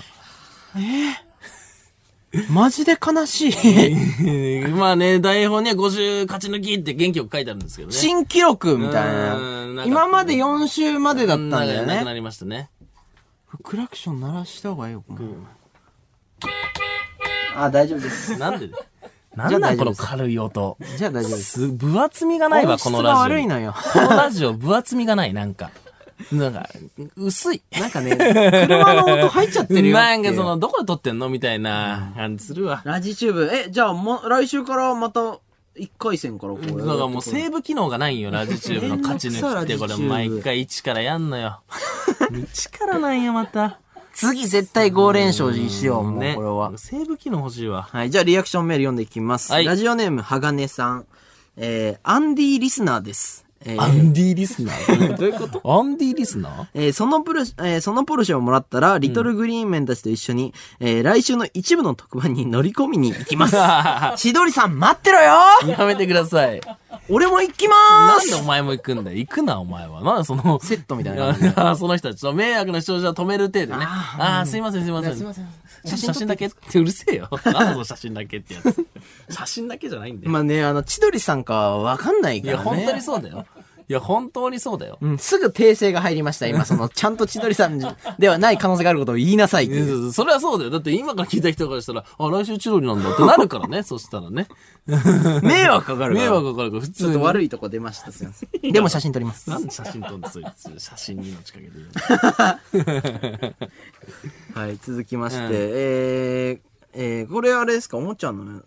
S2: マジで悲しい。
S1: まあね、台本には50勝ち抜きって元気よく書いてあるんですけどね。
S2: 新記録みたい
S1: うんな。
S2: なん今まで4週までだったんだよね。
S1: なくなりましたね。
S2: クラクション鳴らした方がいいよ。あ、大丈夫です。
S1: なんで なんなんこの軽い音。
S2: じゃあ大丈夫です。
S1: す、分厚みがないわ、
S2: 音質が
S1: このラジオ。
S2: 悪いのよ
S1: このラジオ、分厚みがない、なんか。なんか、薄い。
S2: なんかね、車の音入っちゃってるよって
S1: なんかその、どこで撮ってんの？みたいな感じするわ。
S2: ラジチューブ、え、じゃあもう、来週からまた、1回戦からこうやる
S1: だからもうセーブ機能がない んよ、ラジチューブの勝ち抜きって。これ毎回1からやんのよ。1からなんや、また。
S2: 次絶対5連勝しよう、もう
S1: ね。
S2: これは。
S1: セーブ機能欲しいわ。
S2: はい、じゃあリアクションメール読んでいきます。
S1: はい
S2: ラジオネーム、はがねさん。えー、アンディリスナーです。えー
S1: アンディリスナー？どういうこと？アンディリスナー？
S2: えーそのプル、えーそのポルシェをもらったら、リトルグリーンメンたちと一緒に、えー来週の一部の特番に乗り込みに行きます。千鳥さん待ってろよ
S1: やめてください。
S2: 俺も行きま
S1: なん
S2: ーす
S1: でお前も行くんだよ？行くな、お前は。なんでその、
S2: セットみたいな。
S1: いやその人たちの迷惑な視聴者を止める程度ね。ああー、すいません、すいません。
S2: すいません
S1: 写真だけってうるせえよ。なんの写真だけってやつ。写真だけじゃないんだよ。
S2: まあね、あの、千鳥さんかはわかんない
S1: いや、
S2: からね。
S1: 本当にそうだよ。いや、本当にそうだよ。
S2: うん、すぐ訂正が入りました。今、その、ちゃんと千鳥さんではない可能性があることを言いなさいって
S1: いや
S2: い う。
S1: それはそうだよ。だって今から聞いた人からしたら、あ、来週千鳥なんだってなるからね。そしたらね。
S2: 迷惑かかるから。
S1: 迷惑かかるから、普通に。
S2: ちょっと悪いとこ出ました。すいません。でも写真撮ります。
S1: なんで写真撮んでそいつ、写真に命かけてる
S2: はい、続きまして、
S1: うん
S2: えー、えー、これあれですか？おもちゃの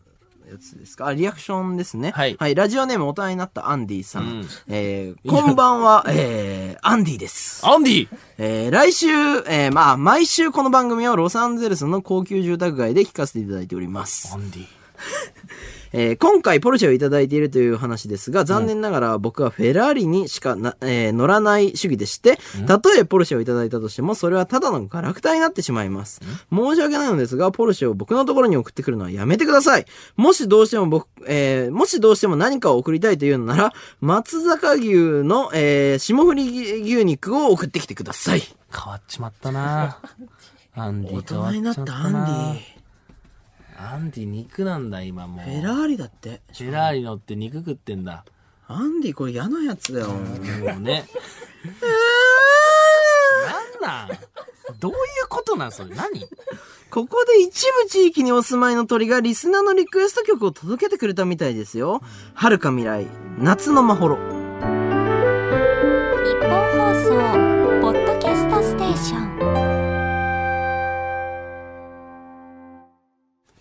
S2: やつですか？あ、リアクションですね。
S1: はい
S2: はい、ラジオネーム大人になったアンディさん。
S1: うん
S2: えー、こんばんは、えー、アンディです。
S1: アンディ
S2: えー、来週、えー、まあ、毎週この番組をロサンゼルスの高級住宅街で聞かせていただいております。
S1: アンディ。
S2: えー今回ポルシェをいただいているという話ですが、残念ながら僕はフェラーリにしかな、えー乗らない主義でして、たとえポルシェをいただいたとしても、それはただのガラクタになってしまいます。申し訳ないのですが、ポルシェを僕のところに送ってくるのはやめてください。もしどうしても僕、えーもしどうしても何かを送りたいというのなら、松坂牛の、えー霜降り牛肉を送ってきてください。
S1: 変わっちまったな アンディ変わっちまったな
S2: アンディ。
S1: アンディ肉なんだ、今もう。
S2: フェラーリだって。
S1: フェラーリ乗って肉食ってんだ。
S2: アンディこれ嫌なやつだよ。
S1: もうね。なんなん？どういうことなんそれ？何？
S2: ここで一部地域にお住まいの鳥がリスナーのリクエスト曲を届けてくれたみたいですよ。遥か未来、夏のまほろ。
S3: 日本放送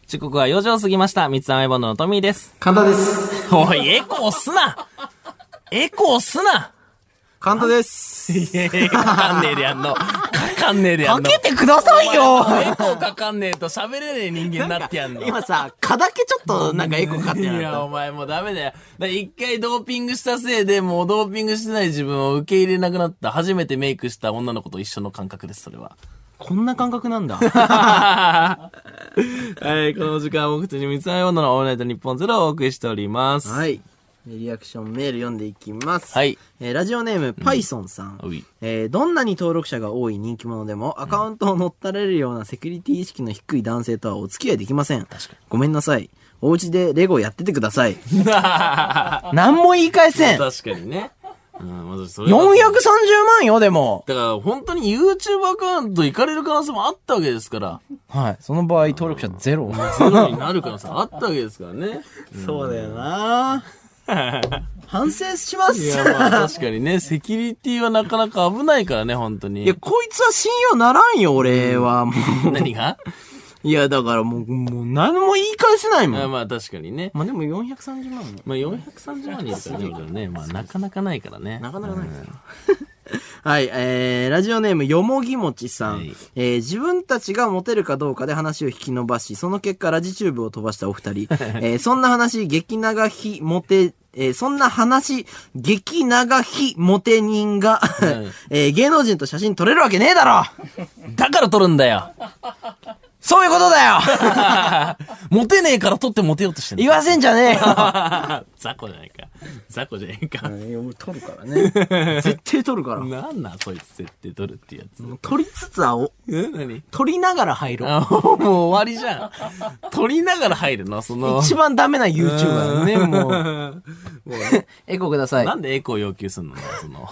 S1: 時刻は4時を過ぎました。三つ編ボンドのトミーです。
S2: 神田です。
S1: おい、エコーすなエコーすな
S2: 神田です。
S1: いやいや、わかんねえでやんの。帰かんねえでやんの。
S2: かけてくださいよ
S1: エコーかかんねえと喋れねえ人間になってやんの。
S2: 今さ、蚊だけちょっとなんかエコかって
S1: いや、お前もうダメだよ。一回ドーピングしたせいで、もうドーピングしてない自分を受け入れなくなった、初めてメイクした女の子と一緒の感覚です、それは。
S2: こんな感覚なんだ。
S1: はい、この時間は僕たち三つ編み女のオールナイトニッポンゼロをお送りしております。
S2: はい。リアクションメール読んでいきます。
S1: はい。
S2: えーラジオネーム、パイソンさん。
S1: おい
S2: えーどんなに登録者が多い人気者でも、アカウントを乗っ取られるようなセキュリティ意識の低い男性とはお付き合いできません。ごめんなさい。お家でレゴやっててください。何も言い返せん。430
S1: 確かにね。うん、まずそれは
S2: 万よ、でも。
S1: だから本当に YouTube アカウント行かれる可能性もあったわけですから。
S2: はい。その場合、登録者ゼロ。
S1: ゼロになる可能性あったわけですからね。
S2: そうだよな反省します。
S1: いや、まあ確かにね、セキュリティはなかなか危ないからね、本当に。
S2: いや、こいつは信用ならんよ、俺は。もう。
S1: 何が？
S2: いや、だからもう、もう何も言い返せないもん。
S1: あまあ確かにね。
S2: まあでも430万も。
S1: まあ430万人いるからね、ね。まあなかなかないからね。
S2: なかなかないですよ。はい、えー、ラジオネーム、よもぎもちさん。
S1: はい
S2: えー、自分たちがモテるかどうかで話を引き伸ばし、その結果、ラジチューブを飛ばしたお二人。えー、そんな話、激長非モテ、えー、そんな話、激長非モテ人が、えー、芸能人と写真撮れるわけねえだろ
S1: だから撮るんだよ
S2: そういうことだよ
S1: モテねえから撮ってモテようとしてんだ
S2: 言わせんじゃねえよ
S1: 雑魚じゃないか。雑魚じゃないか。
S2: いや、俺撮るからね。絶対撮るから。
S1: なんなんそいつ設定撮るってやつ。
S2: 撮りつつはお、
S1: え何？
S2: 撮りながら入ろう。
S1: あ、もう終わりじゃん。撮りながら入るの？その。
S2: 一番ダメな YouTuber だね、もう。エコください
S1: な。んでエコー要求すんの？その。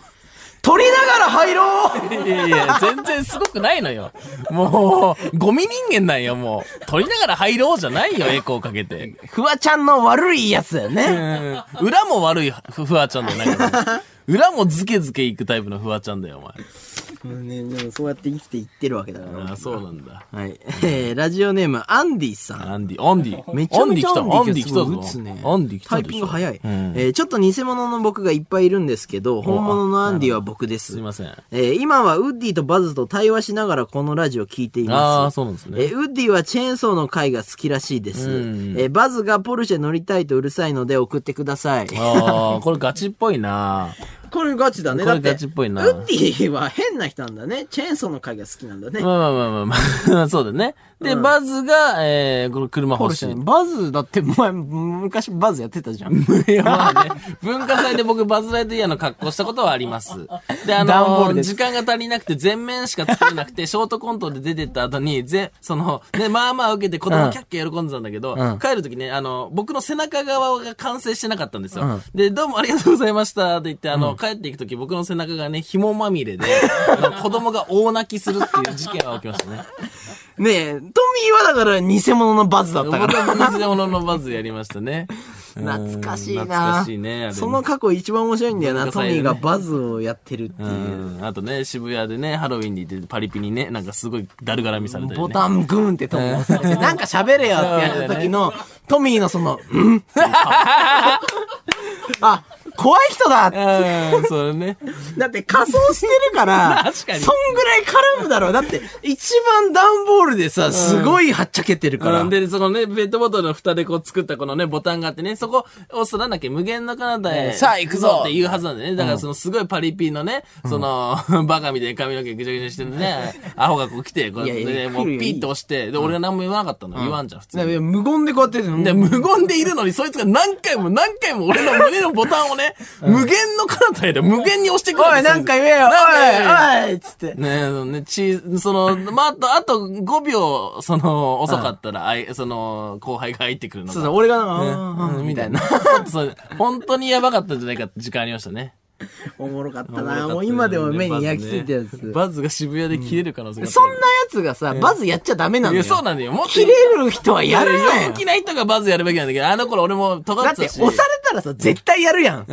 S2: 撮りながら入ろう
S1: いやいや、全然すごくないのよ。もう、ゴミ人間なんよ、もう。撮りながら入ろうじゃないよ、エコーかけて。
S2: フワちゃんの悪いやつだよね。
S1: うん。裏も悪いフフワちゃんだよ、なんか。裏もズケズケいくタイプのフワちゃんだよ、お前。
S2: ね、でもそうやって生きていってるわけだから。
S1: ああ、そうなんだ。
S2: はい。えー、ラジオネーム、アンディさん。
S1: アンディ、アンディ。
S2: めちゃめちゃ
S1: アンディ来た、アンディ来たぞ。アンディ来た
S2: タイピング早い。
S1: うん
S2: えーちょっと偽物の僕がいっぱいいるんですけど、本物のアンディは僕です。
S1: すいません。
S2: えー今はウッディとバズと対話しながらこのラジオを聞いています。
S1: ああ、そうなんですね。
S2: えーウッディはチェーンソーの回が好きらしいです。
S1: うん
S2: えーバズがポルシェ乗りたいとうるさいので送ってください。
S1: ああ、これガチっぽいな。
S2: これガチだね。
S1: これガチっぽいな
S2: ウッディは変な人なんだね。チェーンソーの回が好きなんだね。
S1: まあまあまあまあまあ、そうだね。で、バズが、えー、この車欲しい。
S2: バズだって前、昔バズやってたじゃん。
S1: いや、まあね。文化祭で僕、バズライトイヤーの格好したことはあります。で、あの
S2: 段ボールです
S1: 時間が足りなくて、全面しか作れなくて、ショートコントで出てった後に、ぜ、その、ね、まあまあ受けて子供キャッキャ喜んでたんだけど、
S2: うん
S1: 帰る時ね、あの、僕の背中側が完成してなかったんですよ。で、どうもありがとうございましたって言って、あの、帰っていく時僕の背中がね、紐まみれで、あの子供が大泣きするっていう事件が起きましたね。
S2: ねえ、トミーはだから偽物のバズだったか
S1: 僕
S2: ら。
S1: は偽物のバズやりましたね。
S2: 懐かしいな
S1: うん懐かしいね。
S2: その過去一番面白いんだよな、トミーがバズをやってるっていう。
S1: うん。あとね、渋谷でね、ハロウィンに行ってパリピにね、なんかすごいだるがらみされたりね。
S2: ボタングーンってトミー押されて、なんか喋れよってやった時の、トミーのその、うん あ、怖い人だ
S1: うん、そうね。
S2: だって仮装してるから、
S1: 確かに
S2: そんぐらい絡むだろう。だって、一番段ボールでさ、すごいはっちゃけてるから。
S1: うんで、そのね、ペットボトルの蓋でこう作ったこのね、ボタンがあってね、そこ押すとなんだっけ、無限の彼方へ。
S2: さあ行くぞ
S1: って言うはずなんだよね。だからそのすごいパリピのね、その、バカみたいに髪の毛ぐちゃぐちゃしてるね、アホがこう来て、こうやってね、もうピッと押して、で、俺が何も言わなかったの。言わんじゃん、普通に。
S2: ね無言でこうやってるの
S1: で、無言でいるのに、そいつが何回も何回も俺の胸のボタンをね、無限の彼方へで無限に押してくる
S2: おい、なんか言えよ
S1: なんか言えよ
S2: おいおいつって。
S1: ねえ、そのね、ち、その、まあ、あと、あと5秒、その、遅かったら、あい、その、後輩が入ってくるのが。
S2: そうそう、俺がみたいな。
S1: 本当にやばかったんじゃないかって時間ありましたね。
S2: おもろかったな。
S1: おも
S2: う今でも目に焼き付いてるやつ。
S1: バズが渋谷で切れる可能性
S2: そんなやつがさ、バズやっちゃダメなんだよ。
S1: そうなんだよ。もっと
S2: 切れる人はやるなよ
S1: 陽。気な人がバズやるべきなんだけど、あの頃俺も尖
S2: だって、
S1: って。
S2: 押されたらさ、絶対やるやん？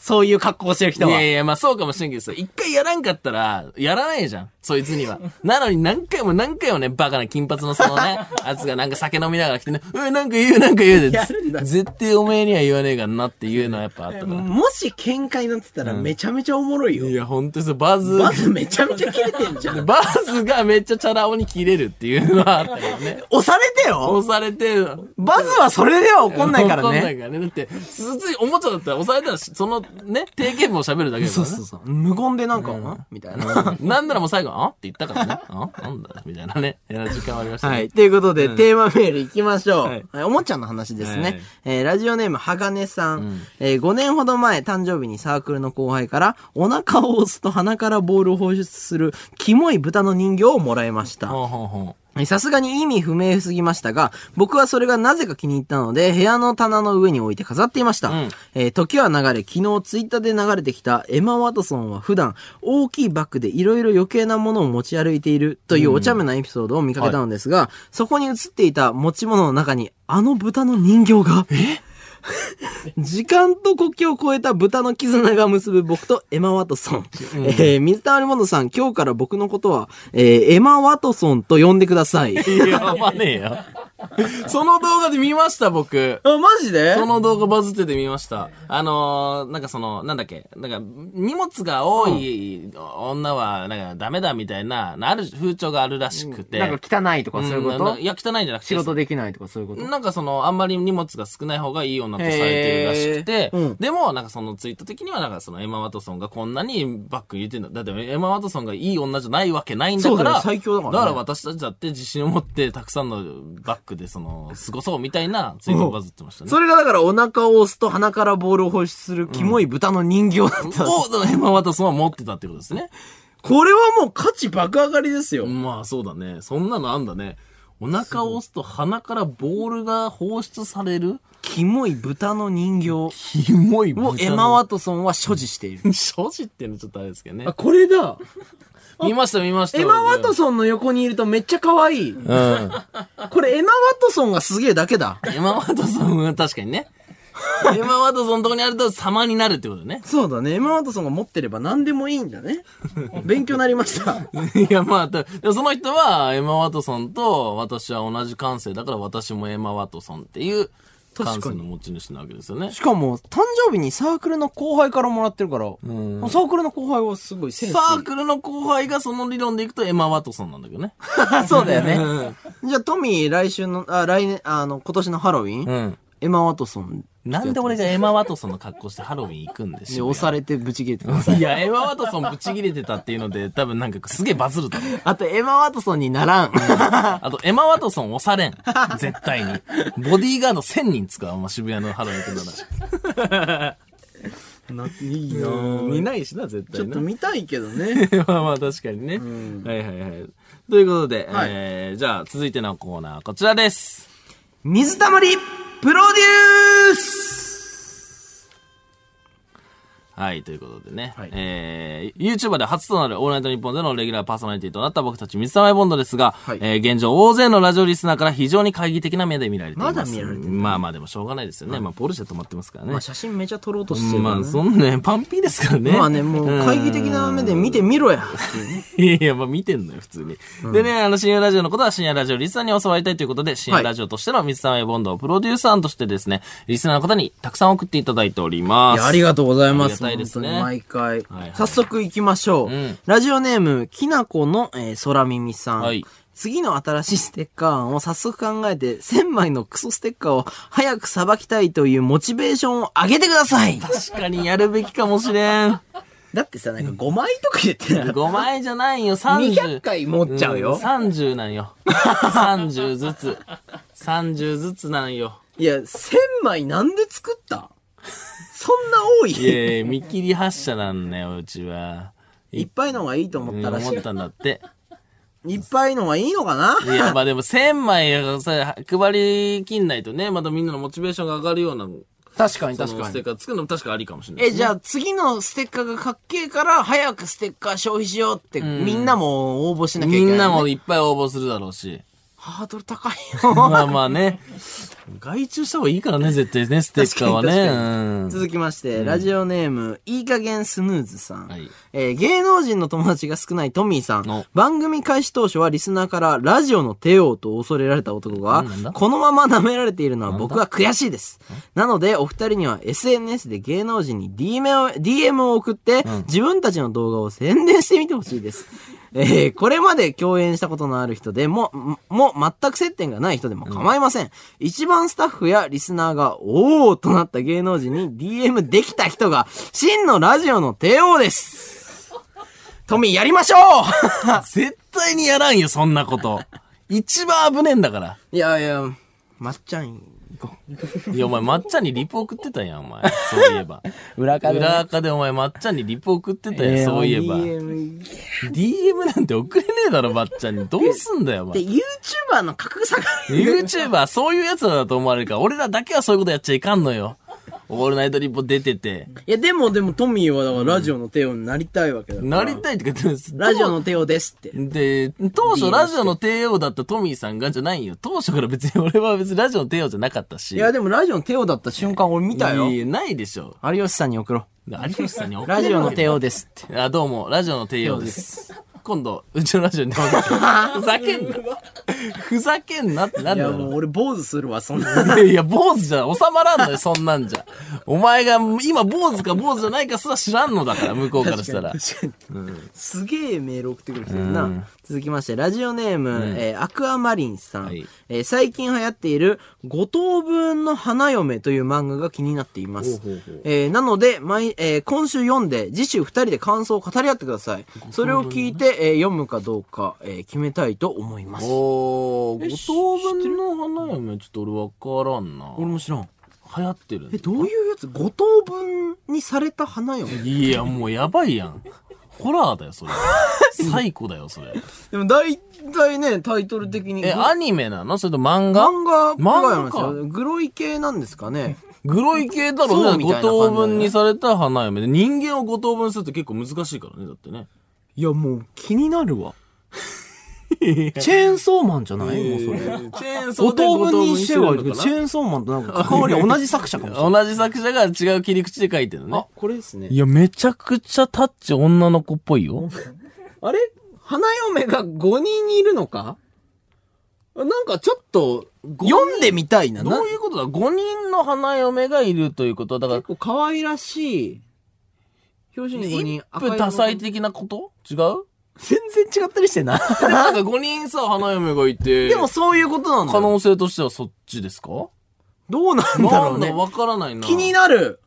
S1: ん
S2: そういう格好してる人は。
S1: いやいや、まあそうかもしれんけどさ、一回やらんかったら、やらないじゃん。そいつには。なのに何回も何回もね、バカな金髪のそのね、やつがなんか酒飲みながら来てね、うん、なんか言う、なんか言うで絶対おめえには言わねえからなっていうのはやっぱあったから。
S2: もし喧嘩になってたらめちゃめちゃおもろいよ。
S1: いや、ほんとそう、バズ、
S2: まずめちゃめちゃ切れてんじゃん。
S1: バズがめっちゃチャラ男に切れるっていうのはあったけどね。
S2: 押されてよ
S1: 押されて、
S2: バズはそれでは怒んないから
S1: 怒んな
S2: ね。
S1: いからね。だって、つついおもちゃだったら押されたら、そのね、定型文を喋るだけだからね。
S2: そう。無言でなんか、んみたいな。
S1: なんならもう最後、あ？って言ったからね。あ？なんだみたいなね。やる時間はありましたね。
S2: はい。ということで、テーマメールいきましょう。
S1: は
S2: はいい、おもちゃの話ですね。
S1: はい
S2: えーラジオネーム、はがねさん,、えー5年ほど前、誕生日にサークルの後輩から、お腹を押すと鼻からボールを放出する、キモい豚の人形をもらいました。
S1: ほうほうほ
S2: えーさすがに意味不明すぎましたが、僕はそれがなぜか気に入ったので、部屋の棚の上に置いて飾っていました。
S1: うん。
S2: えー時は流れ、昨日ツイッターで流れてきたエマ・ワトソンは普段大きいバッグでいろいろ余計なものを持ち歩いているというお茶目なエピソードを見かけたのですが、そこに映っていた持ち物の中にあの豚の人形が、時間と国境を越えた豚の絆が結ぶ僕とエマ・ワトソン。えー水溜りボンドさん、今日から僕のことは、えーエマ・ワトソンと呼んでください。
S1: や、まあねえよ。その動画で見ました、僕。
S2: あ、マジで？
S1: その動画バズってて見ました。あのー、なんかその、なんだっけ、なんか、荷物が多い女は、なんかダメだみたいな、ある風潮があるらしくて。
S2: なんか汚いとかそういうこと、
S1: んないや、汚いんじゃなくて。
S2: 仕事できないとかそういうこと？
S1: なんかその、あんまり荷物が少ない方がいい女とされてるらしくて、
S2: うん
S1: でも、なんかそのツイート的には、なんかそのエマ・ワトソンがこんなにバッグ入れてんだ。だってエマ・ワトソンがいい女じゃないわけないんだから、
S2: だよ最強だからね
S1: だから私たちだって自信を持って、たくさんのバッグでその、過ごそうみたいなツイートがバズってましたね。
S2: それがだからお腹を押すと鼻からボールを放出するキモい豚の人形だった。
S1: を、だからエマ・ワトソンは持ってたってことですね。
S2: これはもう価値爆上がりですよ。
S1: まあそうだね。そんなのあんだね。お腹を押すと鼻からボールが放出される
S2: キモい豚の人形
S1: キモい
S2: をエマ・ワトソンは所持している。
S1: 所持っていうのちょっとあれですけどね
S2: あ、。これだ。
S1: 見ました見ました。
S2: エマ・ワトソンの横にいるとめっちゃ可愛い。
S1: うん。
S2: これエマ・ワトソンがすげえだけだ。
S1: エマ・ワトソンは確かにね。エマ・ワトソンのとこにあると様になるってことね。
S2: そうだね。エマ・ワトソンが持ってれば何でもいいんだね。勉強になりました。
S1: いや、まあ、だでもその人は、エマ・ワトソンと私は同じ感性だから私もエマ・ワトソンっていう感性の持ち主なわけですよね。
S2: しかも、誕生日にサークルの後輩からもらってるから、
S1: ん
S2: サークルの後輩はすごいセンス。
S1: サークルの後輩がその理論でいくとエマ・ワトソンなんだけどね。
S2: そうだよね。じゃあ、トミー来週の、あ、来年、あの、今年のハロウィン、
S1: うん。
S2: エマ・ワトソン
S1: なんで俺がエマ・ワトソンの格好してハロウィン行くんでし
S2: で
S1: ょ
S2: 押されてブチ切れてください。
S1: いや、エマ・ワトソンブチ切れてたっていうので、多分なんかすげえバズると思う。
S2: あと、エマ・ワトソンにならん。
S1: あと、エマ・ワトソン押されん。絶対に。ボディーガード1000人使う、ま渋谷のハロウィン行くなら。
S2: いい
S1: 見ないしな、絶対な
S2: ちょっと。見たいけどね。
S1: まあまあ確かにね。はいはいはい。ということで、
S2: はい
S1: えー、じゃあ続いてのコーナーこちらです。
S2: 水溜りプロデュース
S1: はい、ということでね。
S2: はい
S1: えー、YouTuber で初となるオールナイトニッポンでのレギュラーパーソナリティとなった僕たち水溜りボンドですが、
S2: はい
S1: えー、現状大勢のラジオリスナーから非常に懐疑的な目で見られています。
S2: まだ見られてる
S1: まあまあでもしょうがないですよね。まあポルシェ止まってますからね。
S2: まあ、写真めちゃ撮ろうとしてるね。
S1: まあ、そんなね、パンピーですからね。
S2: まあね、もう、懐疑的な目で見てみろや。
S1: いやいや、まあ見てんのよ、普通に。でね、あの、深夜ラジオのことは深夜ラジオリスナーに教わりたいということで、深夜ラジオとしての水溜りボンドをプロデューサーとしてですね、リスナーの方にたくさん送っていただいております。
S2: いや、ありがとうございます。
S1: いですね
S2: 毎回。
S1: はい
S2: 早速行きましょう。
S1: うん
S2: ラジオネーム、きなこの、えー、空耳さん。
S1: はい
S2: 次の新しいステッカー案を早速考えて、1000枚のクソステッカーを早くさばきたいというモチベーションを上げてください
S1: 確かにやるべきかもしれん。
S2: だってさ、なんか5枚とか言ってたら、
S1: 5枚じゃないよ、30。
S2: 200回持っちゃうよ
S1: ん30なんよ。30ずつ。30ずつなんよ。
S2: いや、1000枚なんで作った？そんな多い？
S1: いやいや、見切り発車なんだよ、うちは。
S2: いっぱいのがいいと思
S1: うん
S2: ったらしい。
S1: 思ったんだって。
S2: いっぱいのがいいのかな？い
S1: や、まあでも1000枚さ、配りきんないとね、またみんなのモチベーションが上がるような、
S2: 確かに
S1: そのステッカー作るのも確かありかもしれないね、
S2: じゃあ次のステッカーがかっけえから早くステッカー消費しようって、みんなも応募しなきゃいけない、
S1: みんなもいっぱい応募するだろうし。
S2: ハードル高いよ。
S1: まあまあね。外注した方がいいからね、絶対ね、ステッカーはね。うん
S2: 続きまして、ラジオネーム、いい加減スヌーズさん。
S1: はい
S2: えー芸能人の友達が少ないトミーさ
S1: お
S2: ん。番組開始当初はリスナーからラジオの帝王と恐れられた男がこのまま舐められているのは僕は悔しいです。なので、お二人には SNS で芸能人に DM を DM を送って、自分たちの動画を宣伝してみてほしいです。えーこれまで共演したことのある人でも、も、も全く接点がない人でも構いません。一番スタッフやリスナーが、おーとなった芸能人に DM できた人が、真のラジオの帝王です。トミーやりましょ
S1: 絶対にやらんよ、そんなこと。一番危ねえんだから。
S2: ういやいや、まっちゃん、行こ
S1: いや、お前、まっちゃんにリプ送ってたやん、お前。そういえば。
S2: う。裏側でね、
S1: 裏垢でお前、まっちゃんにリプ送ってたやん、そういえば。
S2: DM
S1: なんて送れねえだろ、まっちゃんに。どうすんだよ、お前。
S2: YouTuber の格差が。
S1: YouTuber、そういうやつらだと思われるから、俺らだけはそういうことやっちゃいかんのよ。オールナイトリポ出てて。
S2: いや、でも、でも、トミーはだからラジオの帝王になりたいわけだから。
S1: なりたいって言って
S2: ラジオの帝王ですって。
S1: で、当初ラジオの帝王だったトミーさんがじゃないよ。当初から別に 俺は別にラジオの帝王じゃなかったし。
S2: いや、でもラジオの帝王だった瞬間俺見たよ。
S1: いやないでしょ。
S2: 有吉さんに送ろ
S1: 有吉さんに送
S2: う。
S1: れる
S2: ラジオの帝王ですって。
S1: あ、どうも、ラジオの帝王です。今度、うちのラジオに出ます。ふざけんな。ふざけんなってなん
S2: いや。もう俺坊主するわ、そんな。
S1: いや、坊主じゃ収まらんのよ、そんなんじゃ。お前が今坊主か坊主じゃないかすら知らんのだから、向こうからしたら。
S2: すげえメール送ってくる人いるな。続きまして、ラジオネーム、えーアクアマリンさん、
S1: はい
S2: えー最近流行っている、五等分の花嫁という漫画が気になっています。えーなので、毎、えー今週読んで、次週二人で感想を語り合ってください。それを聞いて、えー読むかどうか、えー決めたいと思います。
S1: おー、五等分の花嫁、ちょっと俺わからんな。
S2: 俺も知らん。
S1: 流行ってる
S2: え、どういうやつ？五等分にされた花嫁？
S1: いや、もうやばいやん。ホラーだよ、それ。最高だよ、それ。
S2: でも大体ね、タイトル的に。
S1: え、アニメなの？それと漫画？
S2: 漫画っぽいなんです
S1: 漫
S2: よ。グロい系なんですかね。
S1: グロい系だろ
S2: そう
S1: うね。五
S2: みたいな感じだね
S1: 等分にされた花嫁で。人間を五等分するって結構難しいからね、だってね。
S2: いや、もう気になるわ。チェーンソーマンじゃない？もうそれ。
S1: チェーンソ
S2: 五
S1: ーで
S2: 等分にしてはいるけど、
S1: 五等分にしてる
S2: チェーンソーマンとなんか関わりは同じ作者かもしれない。
S1: な同じ作者が違う切り口で書いてるのね。
S2: これですね
S1: い。や、めちゃくちゃタッチ女の子っぽいよ。
S2: あれ？花嫁が5人いるのか？なんかちょっと、読んでみたいな。な
S1: どういうことだ ?5 人の花嫁がいるということはだから
S2: 結、構可愛らしい。表紙に5人
S1: 一夫多妻的なこと？違う？
S2: 全然違ったりしてな。
S1: なんか5人さ、花嫁がいて。
S2: でもそういうことなんだよ。
S1: 可能性としてはそっちですか？
S2: どうなんだろうね。
S1: わからないな。
S2: 気になる。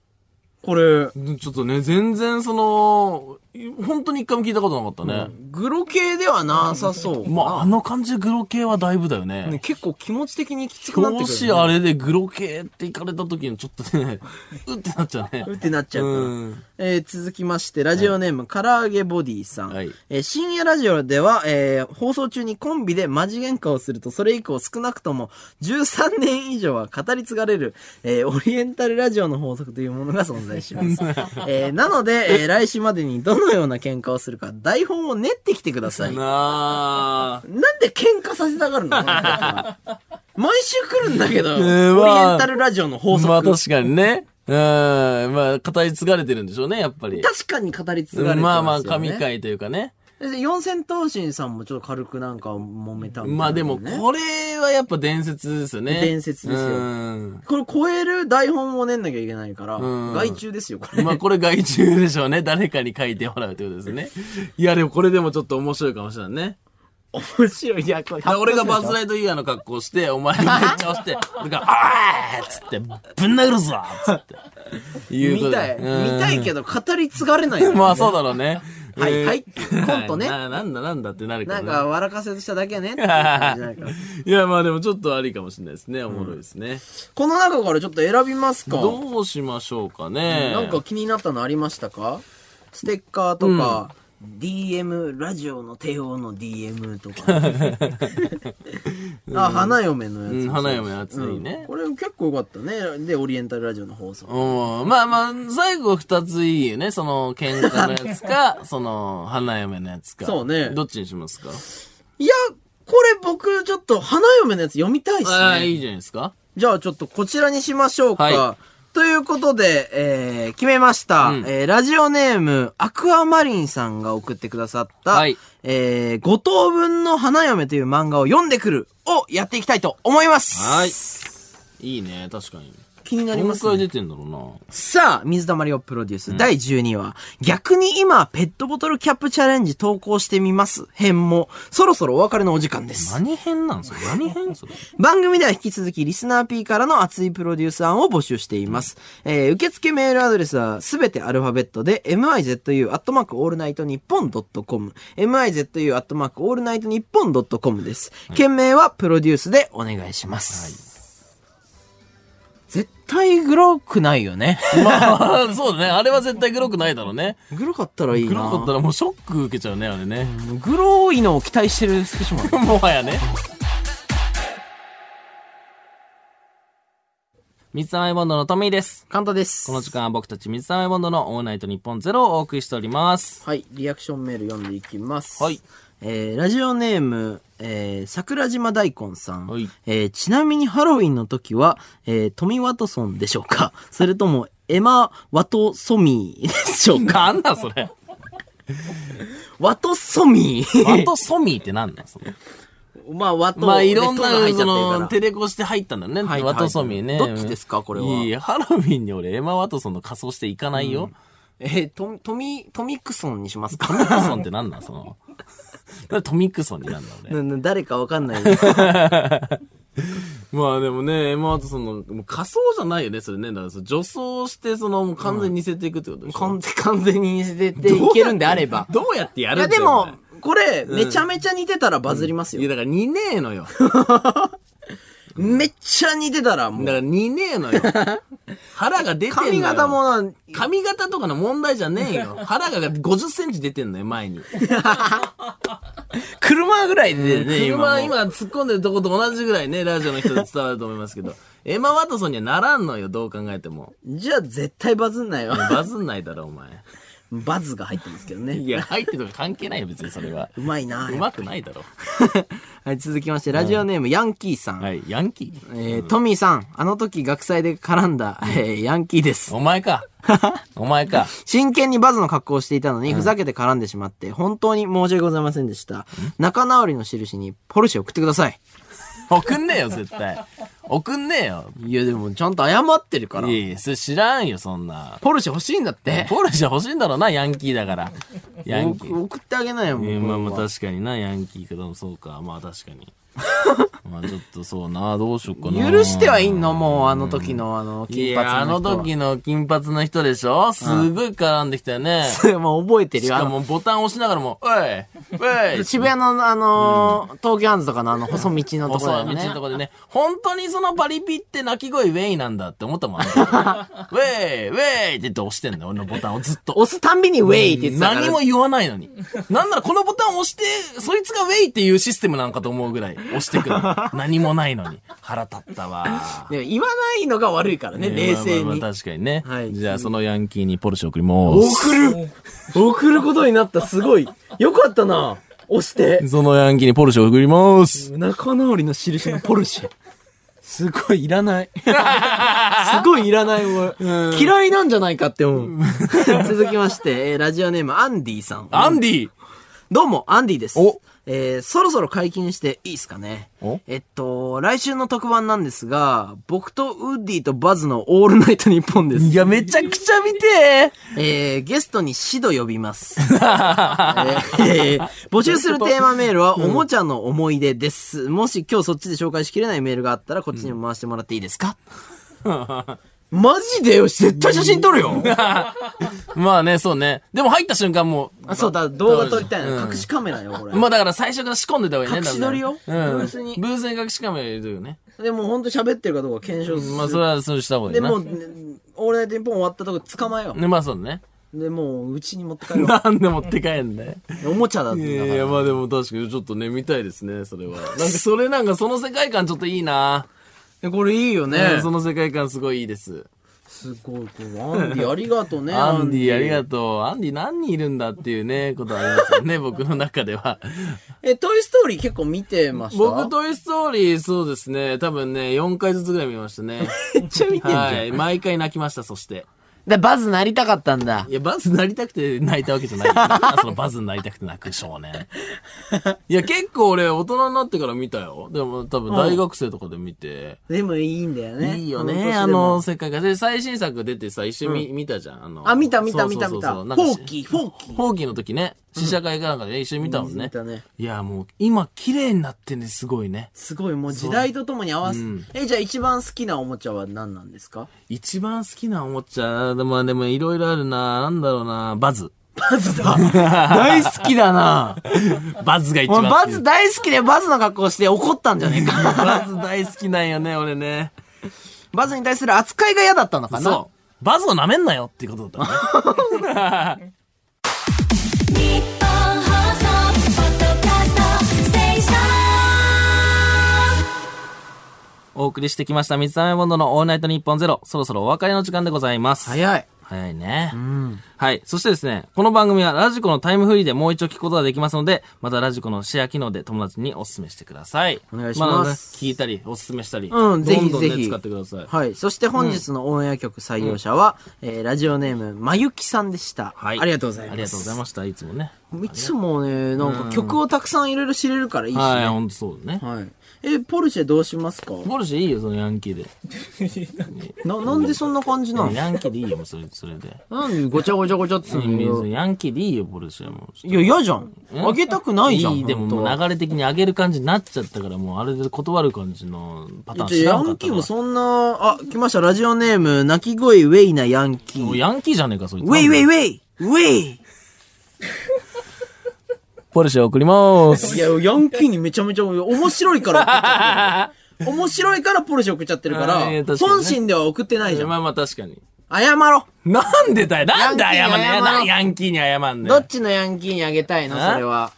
S2: これ、
S1: ちょっとね、全然その、本当に一回も聞いたことなかったね。
S2: グロ系ではなさそう。
S1: まあ、あの感じでグロ系はだいぶだよね。
S2: ね、結構気持ち的にきつくなってくる、
S1: 表紙あれでグロ系って行かれた時にちょっとね、うってなっちゃうね。
S2: うってなっちゃう。
S1: うん
S2: えー続きまして、ラジオネーム、唐揚げボディさん。
S1: はい
S2: えー深夜ラジオでは、えー放送中にコンビでマジ喧嘩をすると、それ以降少なくとも13年以上は語り継がれる、えーオリエンタルラジオの法則というものが存在します。えーなので、えー来週までにどのような喧嘩をするか、台本を練ってきてください。なん
S1: なあ。
S2: で喧嘩させたがるの？毎週来るんだけど、
S1: ー
S2: オリエンタルラジオの法則。
S1: まあ確かにね。うん。まあ、語り継がれてるんでしょうね、やっぱり。
S2: 確かに語り継がれてますよ、ね。
S1: まあまあ、神回というかね。
S2: で四千頭身さんもちょっと軽くなんか揉めたね、
S1: まあでも、これはやっぱ伝説ですよね。
S2: 伝説ですよ
S1: うん。
S2: これ超える台本を練んなきゃいけないから、
S1: ん
S2: 外注ですよ、これ。
S1: まあこれ外注でしょうね。誰かに書いてもらうということですね。いやでもこれでもちょっと面白いかもしれないね。
S2: 面白い。いや、これ
S1: 俺がバズ・ライトイヤーの格好して、お前がめっちゃ押して、俺が、あーっつって、ぶん殴るぞっつって。いうこと
S2: 見たい。
S1: うん
S2: 見たいけど、語り継がれないよね、
S1: まあそうだろうね。
S2: はい
S1: えー
S2: はいコントね
S1: ななんだなんだってなるからね。
S2: なんか、笑かせとしただけね い
S1: やまあでもちょっとありかもしれないですね。おもろいですね。
S2: この中からちょっと選びますか？
S1: どうしましょうかね。
S2: なんか気になったのありましたか？ステッカーとか、DM、ラジオの帝王の DM とか。あ、花嫁のやつ。
S1: うん花嫁のやついいね
S2: これ結構よかったね。で、オリエンタルラジオの放送。
S1: うん。まあまあ、最後二ついいよね。その、喧嘩のやつか、その、花嫁のやつか。
S2: そうね
S1: どっちにしますか？
S2: いや、ここれ僕、ちょっと、花嫁のやつ読みたいっす
S1: ああ、
S2: ね。
S1: いいじゃないですか。
S2: じゃあちょっとこちらにしましょうか。
S1: は
S2: ということで、えー、決めました。
S1: うん
S2: えー、ラジオネーム、アクアマリンさんが送ってくださった、
S1: はい
S2: えー、五等分の花嫁という漫画を読んでくるをやっていきたいと思います。
S1: はい。いいね、確かに。
S2: 気になり
S1: 何
S2: ますね。
S1: 回出てんだろうな。
S2: さあ、水溜りをプロデュース、第12話、逆に今、ペットボトルキャップチャレンジ投稿してみます。編も、そろそろお別れのお時間です。
S1: 何編なんそれ？何編それ？
S2: 番組では引き続きリスナー P からの熱いプロデュース案を募集しています。えー受付メールアドレスはすべてアルファベットで mizu アットマークオールナイトニッポンドットコム mizu アットマークオールナイトニッポンドットコムです。件名はプロデュースでお願いします。絶対グロくないよね。
S1: まあ、そうだね。あれは絶対グロくないだろうね。
S2: グロかったらいいな。
S1: グロかったらもうショック受けちゃうね、あれね。
S2: グロいのを期待してる福島。
S1: もはやね。水溜りボンドのトミーです。
S2: 簡単です。
S1: この時間は僕たち水溜りボンドのオールナイトニッポンゼロをお送りしております。
S2: はい、リアクションメール読んでいきます。
S1: はい。
S2: えー、ラジオネーム、えー、桜島大根さん。
S1: はい
S2: えー、ちなみにハロウィンの時は、えー、トミワトソンでしょうか？それとも、エマ・ワトソミー でしょうか？
S1: なんだそれ。
S2: ワトソミー
S1: ワトソミーってなんだそれ？
S2: まあ、ワト、
S1: まあいろんなその、テレコして入ったんだね。
S2: はい
S1: ワトソミーね。
S2: どっちですか？これはい
S1: や、ハロウィンに俺エマ・ワトソンの仮装していかないよ。
S2: えー、トトミ、トミクソンにしますか？
S1: トミクソンってなんだその。なんでトミクソンになんだ俺。
S2: なな誰かわかんない。
S1: まあでもね、エマ・ワトソンの、もう仮装じゃないよね、それね。だからその女装して、その、もう完全に似せていくってことでしょ。
S2: 完全完全に似せていけるんであれば。
S1: どうやってや
S2: いや、
S1: るんだよ
S2: でも
S1: お前、
S2: これ、めちゃめちゃ似てたらバズりますよ。
S1: いや、だから似ねえのよ。
S2: めっちゃ似てたらもう。
S1: だから似ねえのよ。腹が出てんのよ。
S2: 髪型もな、
S1: 髪型とかの問題じゃねえよ。腹が50センチ出てんのよ、前に。
S2: 車ぐらいでね、
S1: 車、
S2: 今も。
S1: 今突っ込んでるとこと同じぐらいね、ラジオの人で伝わると思いますけど。エマ・ワトソンにはならんのよ、どう考えても。
S2: じゃあ絶対バズんないよ。
S1: バズんないだろ、お前。
S2: バズが入ってますけどね。
S1: いや、入ってるとか関係ないよ、別にそれは。
S2: うまいな
S1: うまくないだろ。
S2: はい、続きまして、ラジオネーム、ヤンキーさん。
S1: はい、ヤンキー
S2: えートミーさん、あの時学祭で絡んだ、えーヤンキーです。
S1: お前か。お前か。
S2: 真剣にバズの格好をしていたのに、ふざけて絡んでしまって、本当に申し訳ございませんでした。仲直りの印に、ポルシェ送ってください。
S1: 送んねえよ、絶対。送んねえよ。
S2: いや、でも、ちゃんと謝ってるから
S1: い。やいや、それ知らんよ、そんな。
S2: ポルシェ欲しいんだって。
S1: ポルシェ欲しいんだろうな、ヤンキーだから。ヤンキー。
S2: 送ってあげないよ、もう。
S1: えーまあまあ確かにな、ヤンキーかでもそうか。まあ確かに。まあちょっとそうな、どうしよっかな。
S2: 許してはいんのもう、あの時の、あの、
S1: い
S2: 金髪
S1: や、あの
S2: の人は。
S1: 時の金髪の人でしょ？すごい絡んできたよね。
S2: もう覚えてるよ。あの
S1: しかもボタン押しながらも、おいおい
S2: 渋谷の、あのー東京ハンズとかのあの、細道のところだよね。
S1: 細い道のとこでね、本当にそのバリピって鳴き声ウェイなんだって思ったもん。ウェイウェイって言って押してんだよ、俺のボタンをずっと。
S2: 押すたんびにウェイって言ってた。
S1: 何も言わないのに。なんならこのボタンを押して、そいつがウェイっていうシステムなんかと思うぐらい押してくる。何もないのに。腹立ったわ。
S2: でも言わないのが悪いからね、冷静に。
S1: まあまあまあ確かにね。
S2: はい
S1: じゃあそのヤンキーにポルシェ送ります。
S2: 送る送ることになった、すごい。よかったな。押して。
S1: そのヤンキーにポルシェ送ります。
S2: 仲直りの印のポルシェ。すごいいらない。すごいいらない、俺。嫌いなんじゃないかって思う。続きまして、えーラジオネームアンディさん。
S1: アンディ
S2: どうも、アンディです。
S1: お
S2: えーそろそろ解禁していいですかね
S1: お？
S2: えっと、来週の特番なんですが、僕とウッディとバズのオールナイトニッポンです。
S1: いや、めちゃくちゃ見て
S2: えーゲストにシド呼びます。えー募集するテーマメールは、おもちゃの思い出です。もし今日そっちで紹介しきれないメールがあったら、こっちにも回してもらっていいですか、マジでよ絶対写真撮るよ
S1: まあね、そうね。でも入った瞬間もう、
S2: あ、そうだ、動画撮りたいの。
S1: うん
S2: 隠しカメラよ、これ。
S1: まあだから最初から仕込んでた方がいいね。
S2: 隠し撮りよ？
S1: だんだんうん。
S2: ブースに
S1: ブースに隠しカメラ入れるよね。
S2: でもほんと喋ってるかどうか検証する。
S1: まあそれはそうした方がいいな。
S2: でもオールナイトニッポン終わったとこ捕まえよ
S1: ね、まあそうね。
S2: う。で、もう、うちに持って帰ろ
S1: なんで持って帰んだよ。
S2: う。おもちゃだったんだから。
S1: いやいや、まあでも確かにちょっとね、見たいですね、それは。なんかそれなんかその世界観ちょっといいな。
S2: えこれいいよ
S1: ね、
S2: ね。
S1: その世界観すごいいいです。
S2: すごい、アンディ ありがとうね。
S1: アンディありがとう。アンディ何人いるんだっていうね、ことありますよね、僕の中では。
S2: え、トイストーリー結構見てました？
S1: 僕、トイストーリー、そうですね、多分ね、4回ずつぐらい見ましたね。
S2: めっちゃ見てんじゃん。
S1: はい。毎回泣きました、そして。
S2: で、バズなりたかったんだ
S1: い。や、バズになりたくて泣いたわけじゃない。なんだそのバズになりたくて泣く少年。いや、結構俺、大人になってから見たよ。でも、多分大学生とかで見て。
S2: でもいいんだよね。
S1: いいよね、あの、世界が。で、最新作出てさ、一緒に見たじゃん。あの。
S2: あ、見た見た見た見た。
S1: そうそうそう
S2: フ
S1: なんかし
S2: ォーキー、フォーキー。
S1: フォーキーの時ね、試写会かなんかでね、一緒に見たもんね。
S2: 見たね
S1: いや、もう、今、綺麗になってんね、すごいね。
S2: すごい、もう時代とともに合わせ、
S1: うん
S2: え、じゃあ一番好きなおもちゃは何なんですか？
S1: 一番好きなおもちゃ、でも、でも、いろいろあるな。なんだろうな。バズ。
S2: バズだ。大好きだな。
S1: バズが一番。
S2: バズ大好きでバズの格好して怒ったんじゃねえか。
S1: バズ大好きなんよね、俺ね。
S2: バズに対する扱いが嫌だったのかな？
S1: そう。バズを舐めんなよっていうことだったね。お送りしてきました、水溜りボンドのオールナイトニッポンゼロ。そろそろお別れの時間でございます。
S2: 早い。
S1: 早いね。はい。そしてですね、この番組はラジコのタイムフリーでもう一度聞くことができますので、またラジコのシェア機能で友達にお勧めしてください。
S2: お願いします
S1: ああ聞いたり、お勧めしたり。
S2: うん、ぜひぜひ。
S1: 使ってください。
S2: はい。そして本日のオンエア曲採用者は、えーラジオネーム、まゆきさんでした。
S1: はい。
S2: ありがとうございます。
S1: ありがとうございました。いつもね。
S2: いつもね、なんか曲をたくさんいろいろ知れるからいいしね。
S1: はい、ほんとそうだね。
S2: はい。え、ポルシェどうしますか？
S1: ポルシェいいよ、そのヤンキーで。
S2: な、なんでそんな感じなの
S1: ヤンキーでいいよ、もうそれ、それで。
S2: なんでごちゃごちゃごちゃってするの？
S1: ヤンキーでいいよ、ポルシェはもう。
S2: いや、嫌じゃん。あげたくないじゃん。
S1: いい、でももう流れ的に上げる感じになっちゃったから、もうあれで断る感じのパターン
S2: じゃあヤ
S1: 知らんかったわ
S2: ンキーもそんな、あ、来ました、ラジオネーム、泣き声ウェイなヤンキー。
S1: もうヤンキーじゃねえか、そいつ。
S2: ウェイウェイウェイウェイ
S1: ポルシェ送りまーす。
S2: いや、ヤンキーにめちゃめちゃ面白いから。面白いからポルシェ送っちゃってるから本心では送ってないじゃん。
S1: まあまあ確かに。
S2: 謝ろ。
S1: なんでだよ。なんで謝んねえなヤンキーに謝んね
S2: どっちのヤンキーにあげたいの？
S1: あ？
S2: それは。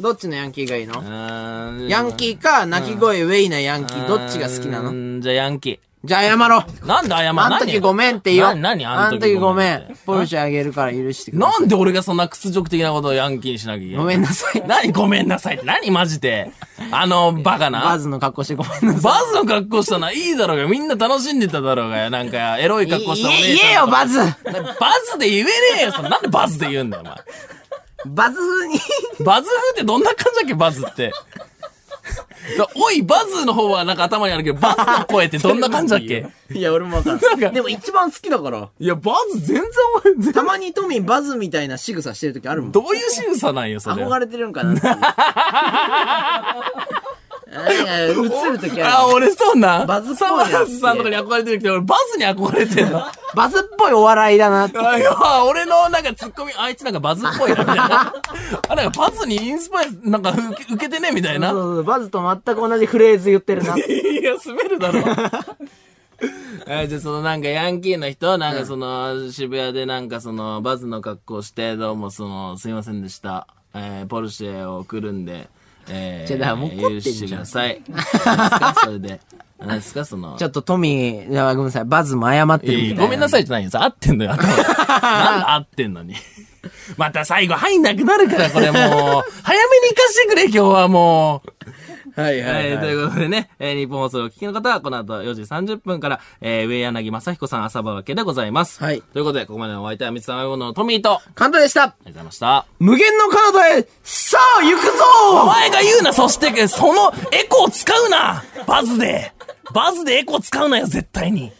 S2: どっちのヤンキーがいいの？
S1: え
S2: ヤンキーか、泣き声ウェイなヤンキー、どっちが好きなの？
S1: のじゃあヤンキ
S2: じゃあ謝ろう。
S1: ー。なんで謝ん
S2: あん時ごめんって言おう。
S1: な何
S2: あん時ごめん。ポルシェあげるから許してくれ。
S1: なんで俺がそんな屈辱的なことをヤンキーにしなきゃいけない？
S2: ごめんなさい。
S1: 何ごめんなさいって？何マジで？あの、バカな？
S2: バズの格好してごめんなさ
S1: バズの格好したな、いいだろうが、みんな楽しんでただろうがよ。なんか、エロい
S2: い。
S1: 格好したお姉
S2: 言え、よ、バズ
S1: バズで言えねえよ、なんでバズで言うんだよ、お前。
S2: バズ風に。
S1: バズ風ってどんな感じだっけ、バズって。だおい、バズの方はなんか頭にあるけど、バズの声ってどんな感じだっけ？
S2: いや、俺もわかん
S1: なんか
S2: でも一番好きだから。
S1: いや、バズ全然お前、全
S2: たまにトミーバズみたいな仕草してる時あるもん。
S1: どういう仕草なんよ、それ。
S2: 憧れてるんかな 映る時あ
S1: あ、
S2: る。
S1: 俺そうな。
S2: バズっぽい
S1: サマーズさんとかに憧れてるけど、俺バズに憧れてんの。
S2: バズっぽいお笑いだなって。
S1: あいや、俺のなんかツッコミ、あいつなんかバズっぽいな、みたいな。あ、なんかバズにインスパイア、なんか受け受けてね、みたいな。
S2: そうそうバズと全く同じフレーズ言ってるな。
S1: いや、滑るだろ。えじゃあそのなんかヤンキーの人、なんかその渋谷でなんかそのバズの格好して、どうもその、すいませんでした。えー、ポルシェを送るんで、えー、
S2: じゃあだからもう怒ってんじゃん
S1: 許してください。何ですかそれで。何ですかその。
S2: ちょっとトミー、ごめんなさい、バズも謝ってるみたいな。
S1: ごめんなさいじゃないよ。合ってんのよ。頭なんで合ってんのに。また最後入んなくなるから、これもう。早めに行かしてくれ、今日はもう。
S2: はい
S1: はい、ということでね、えー日本放送をお聞きの方は、この後4時30分から、えー、上柳正彦さん朝場分けでございます。
S2: はい。
S1: ということで、ここまでのお相手は三つさまのトミーと、ありがと
S2: 簡単でした
S1: うございました。
S2: 無限の彼方へ、さあ行くぞ。
S1: お前が言うな、そして、そのエコー使うな。バズで。バズでエコー使うなよ、絶対に。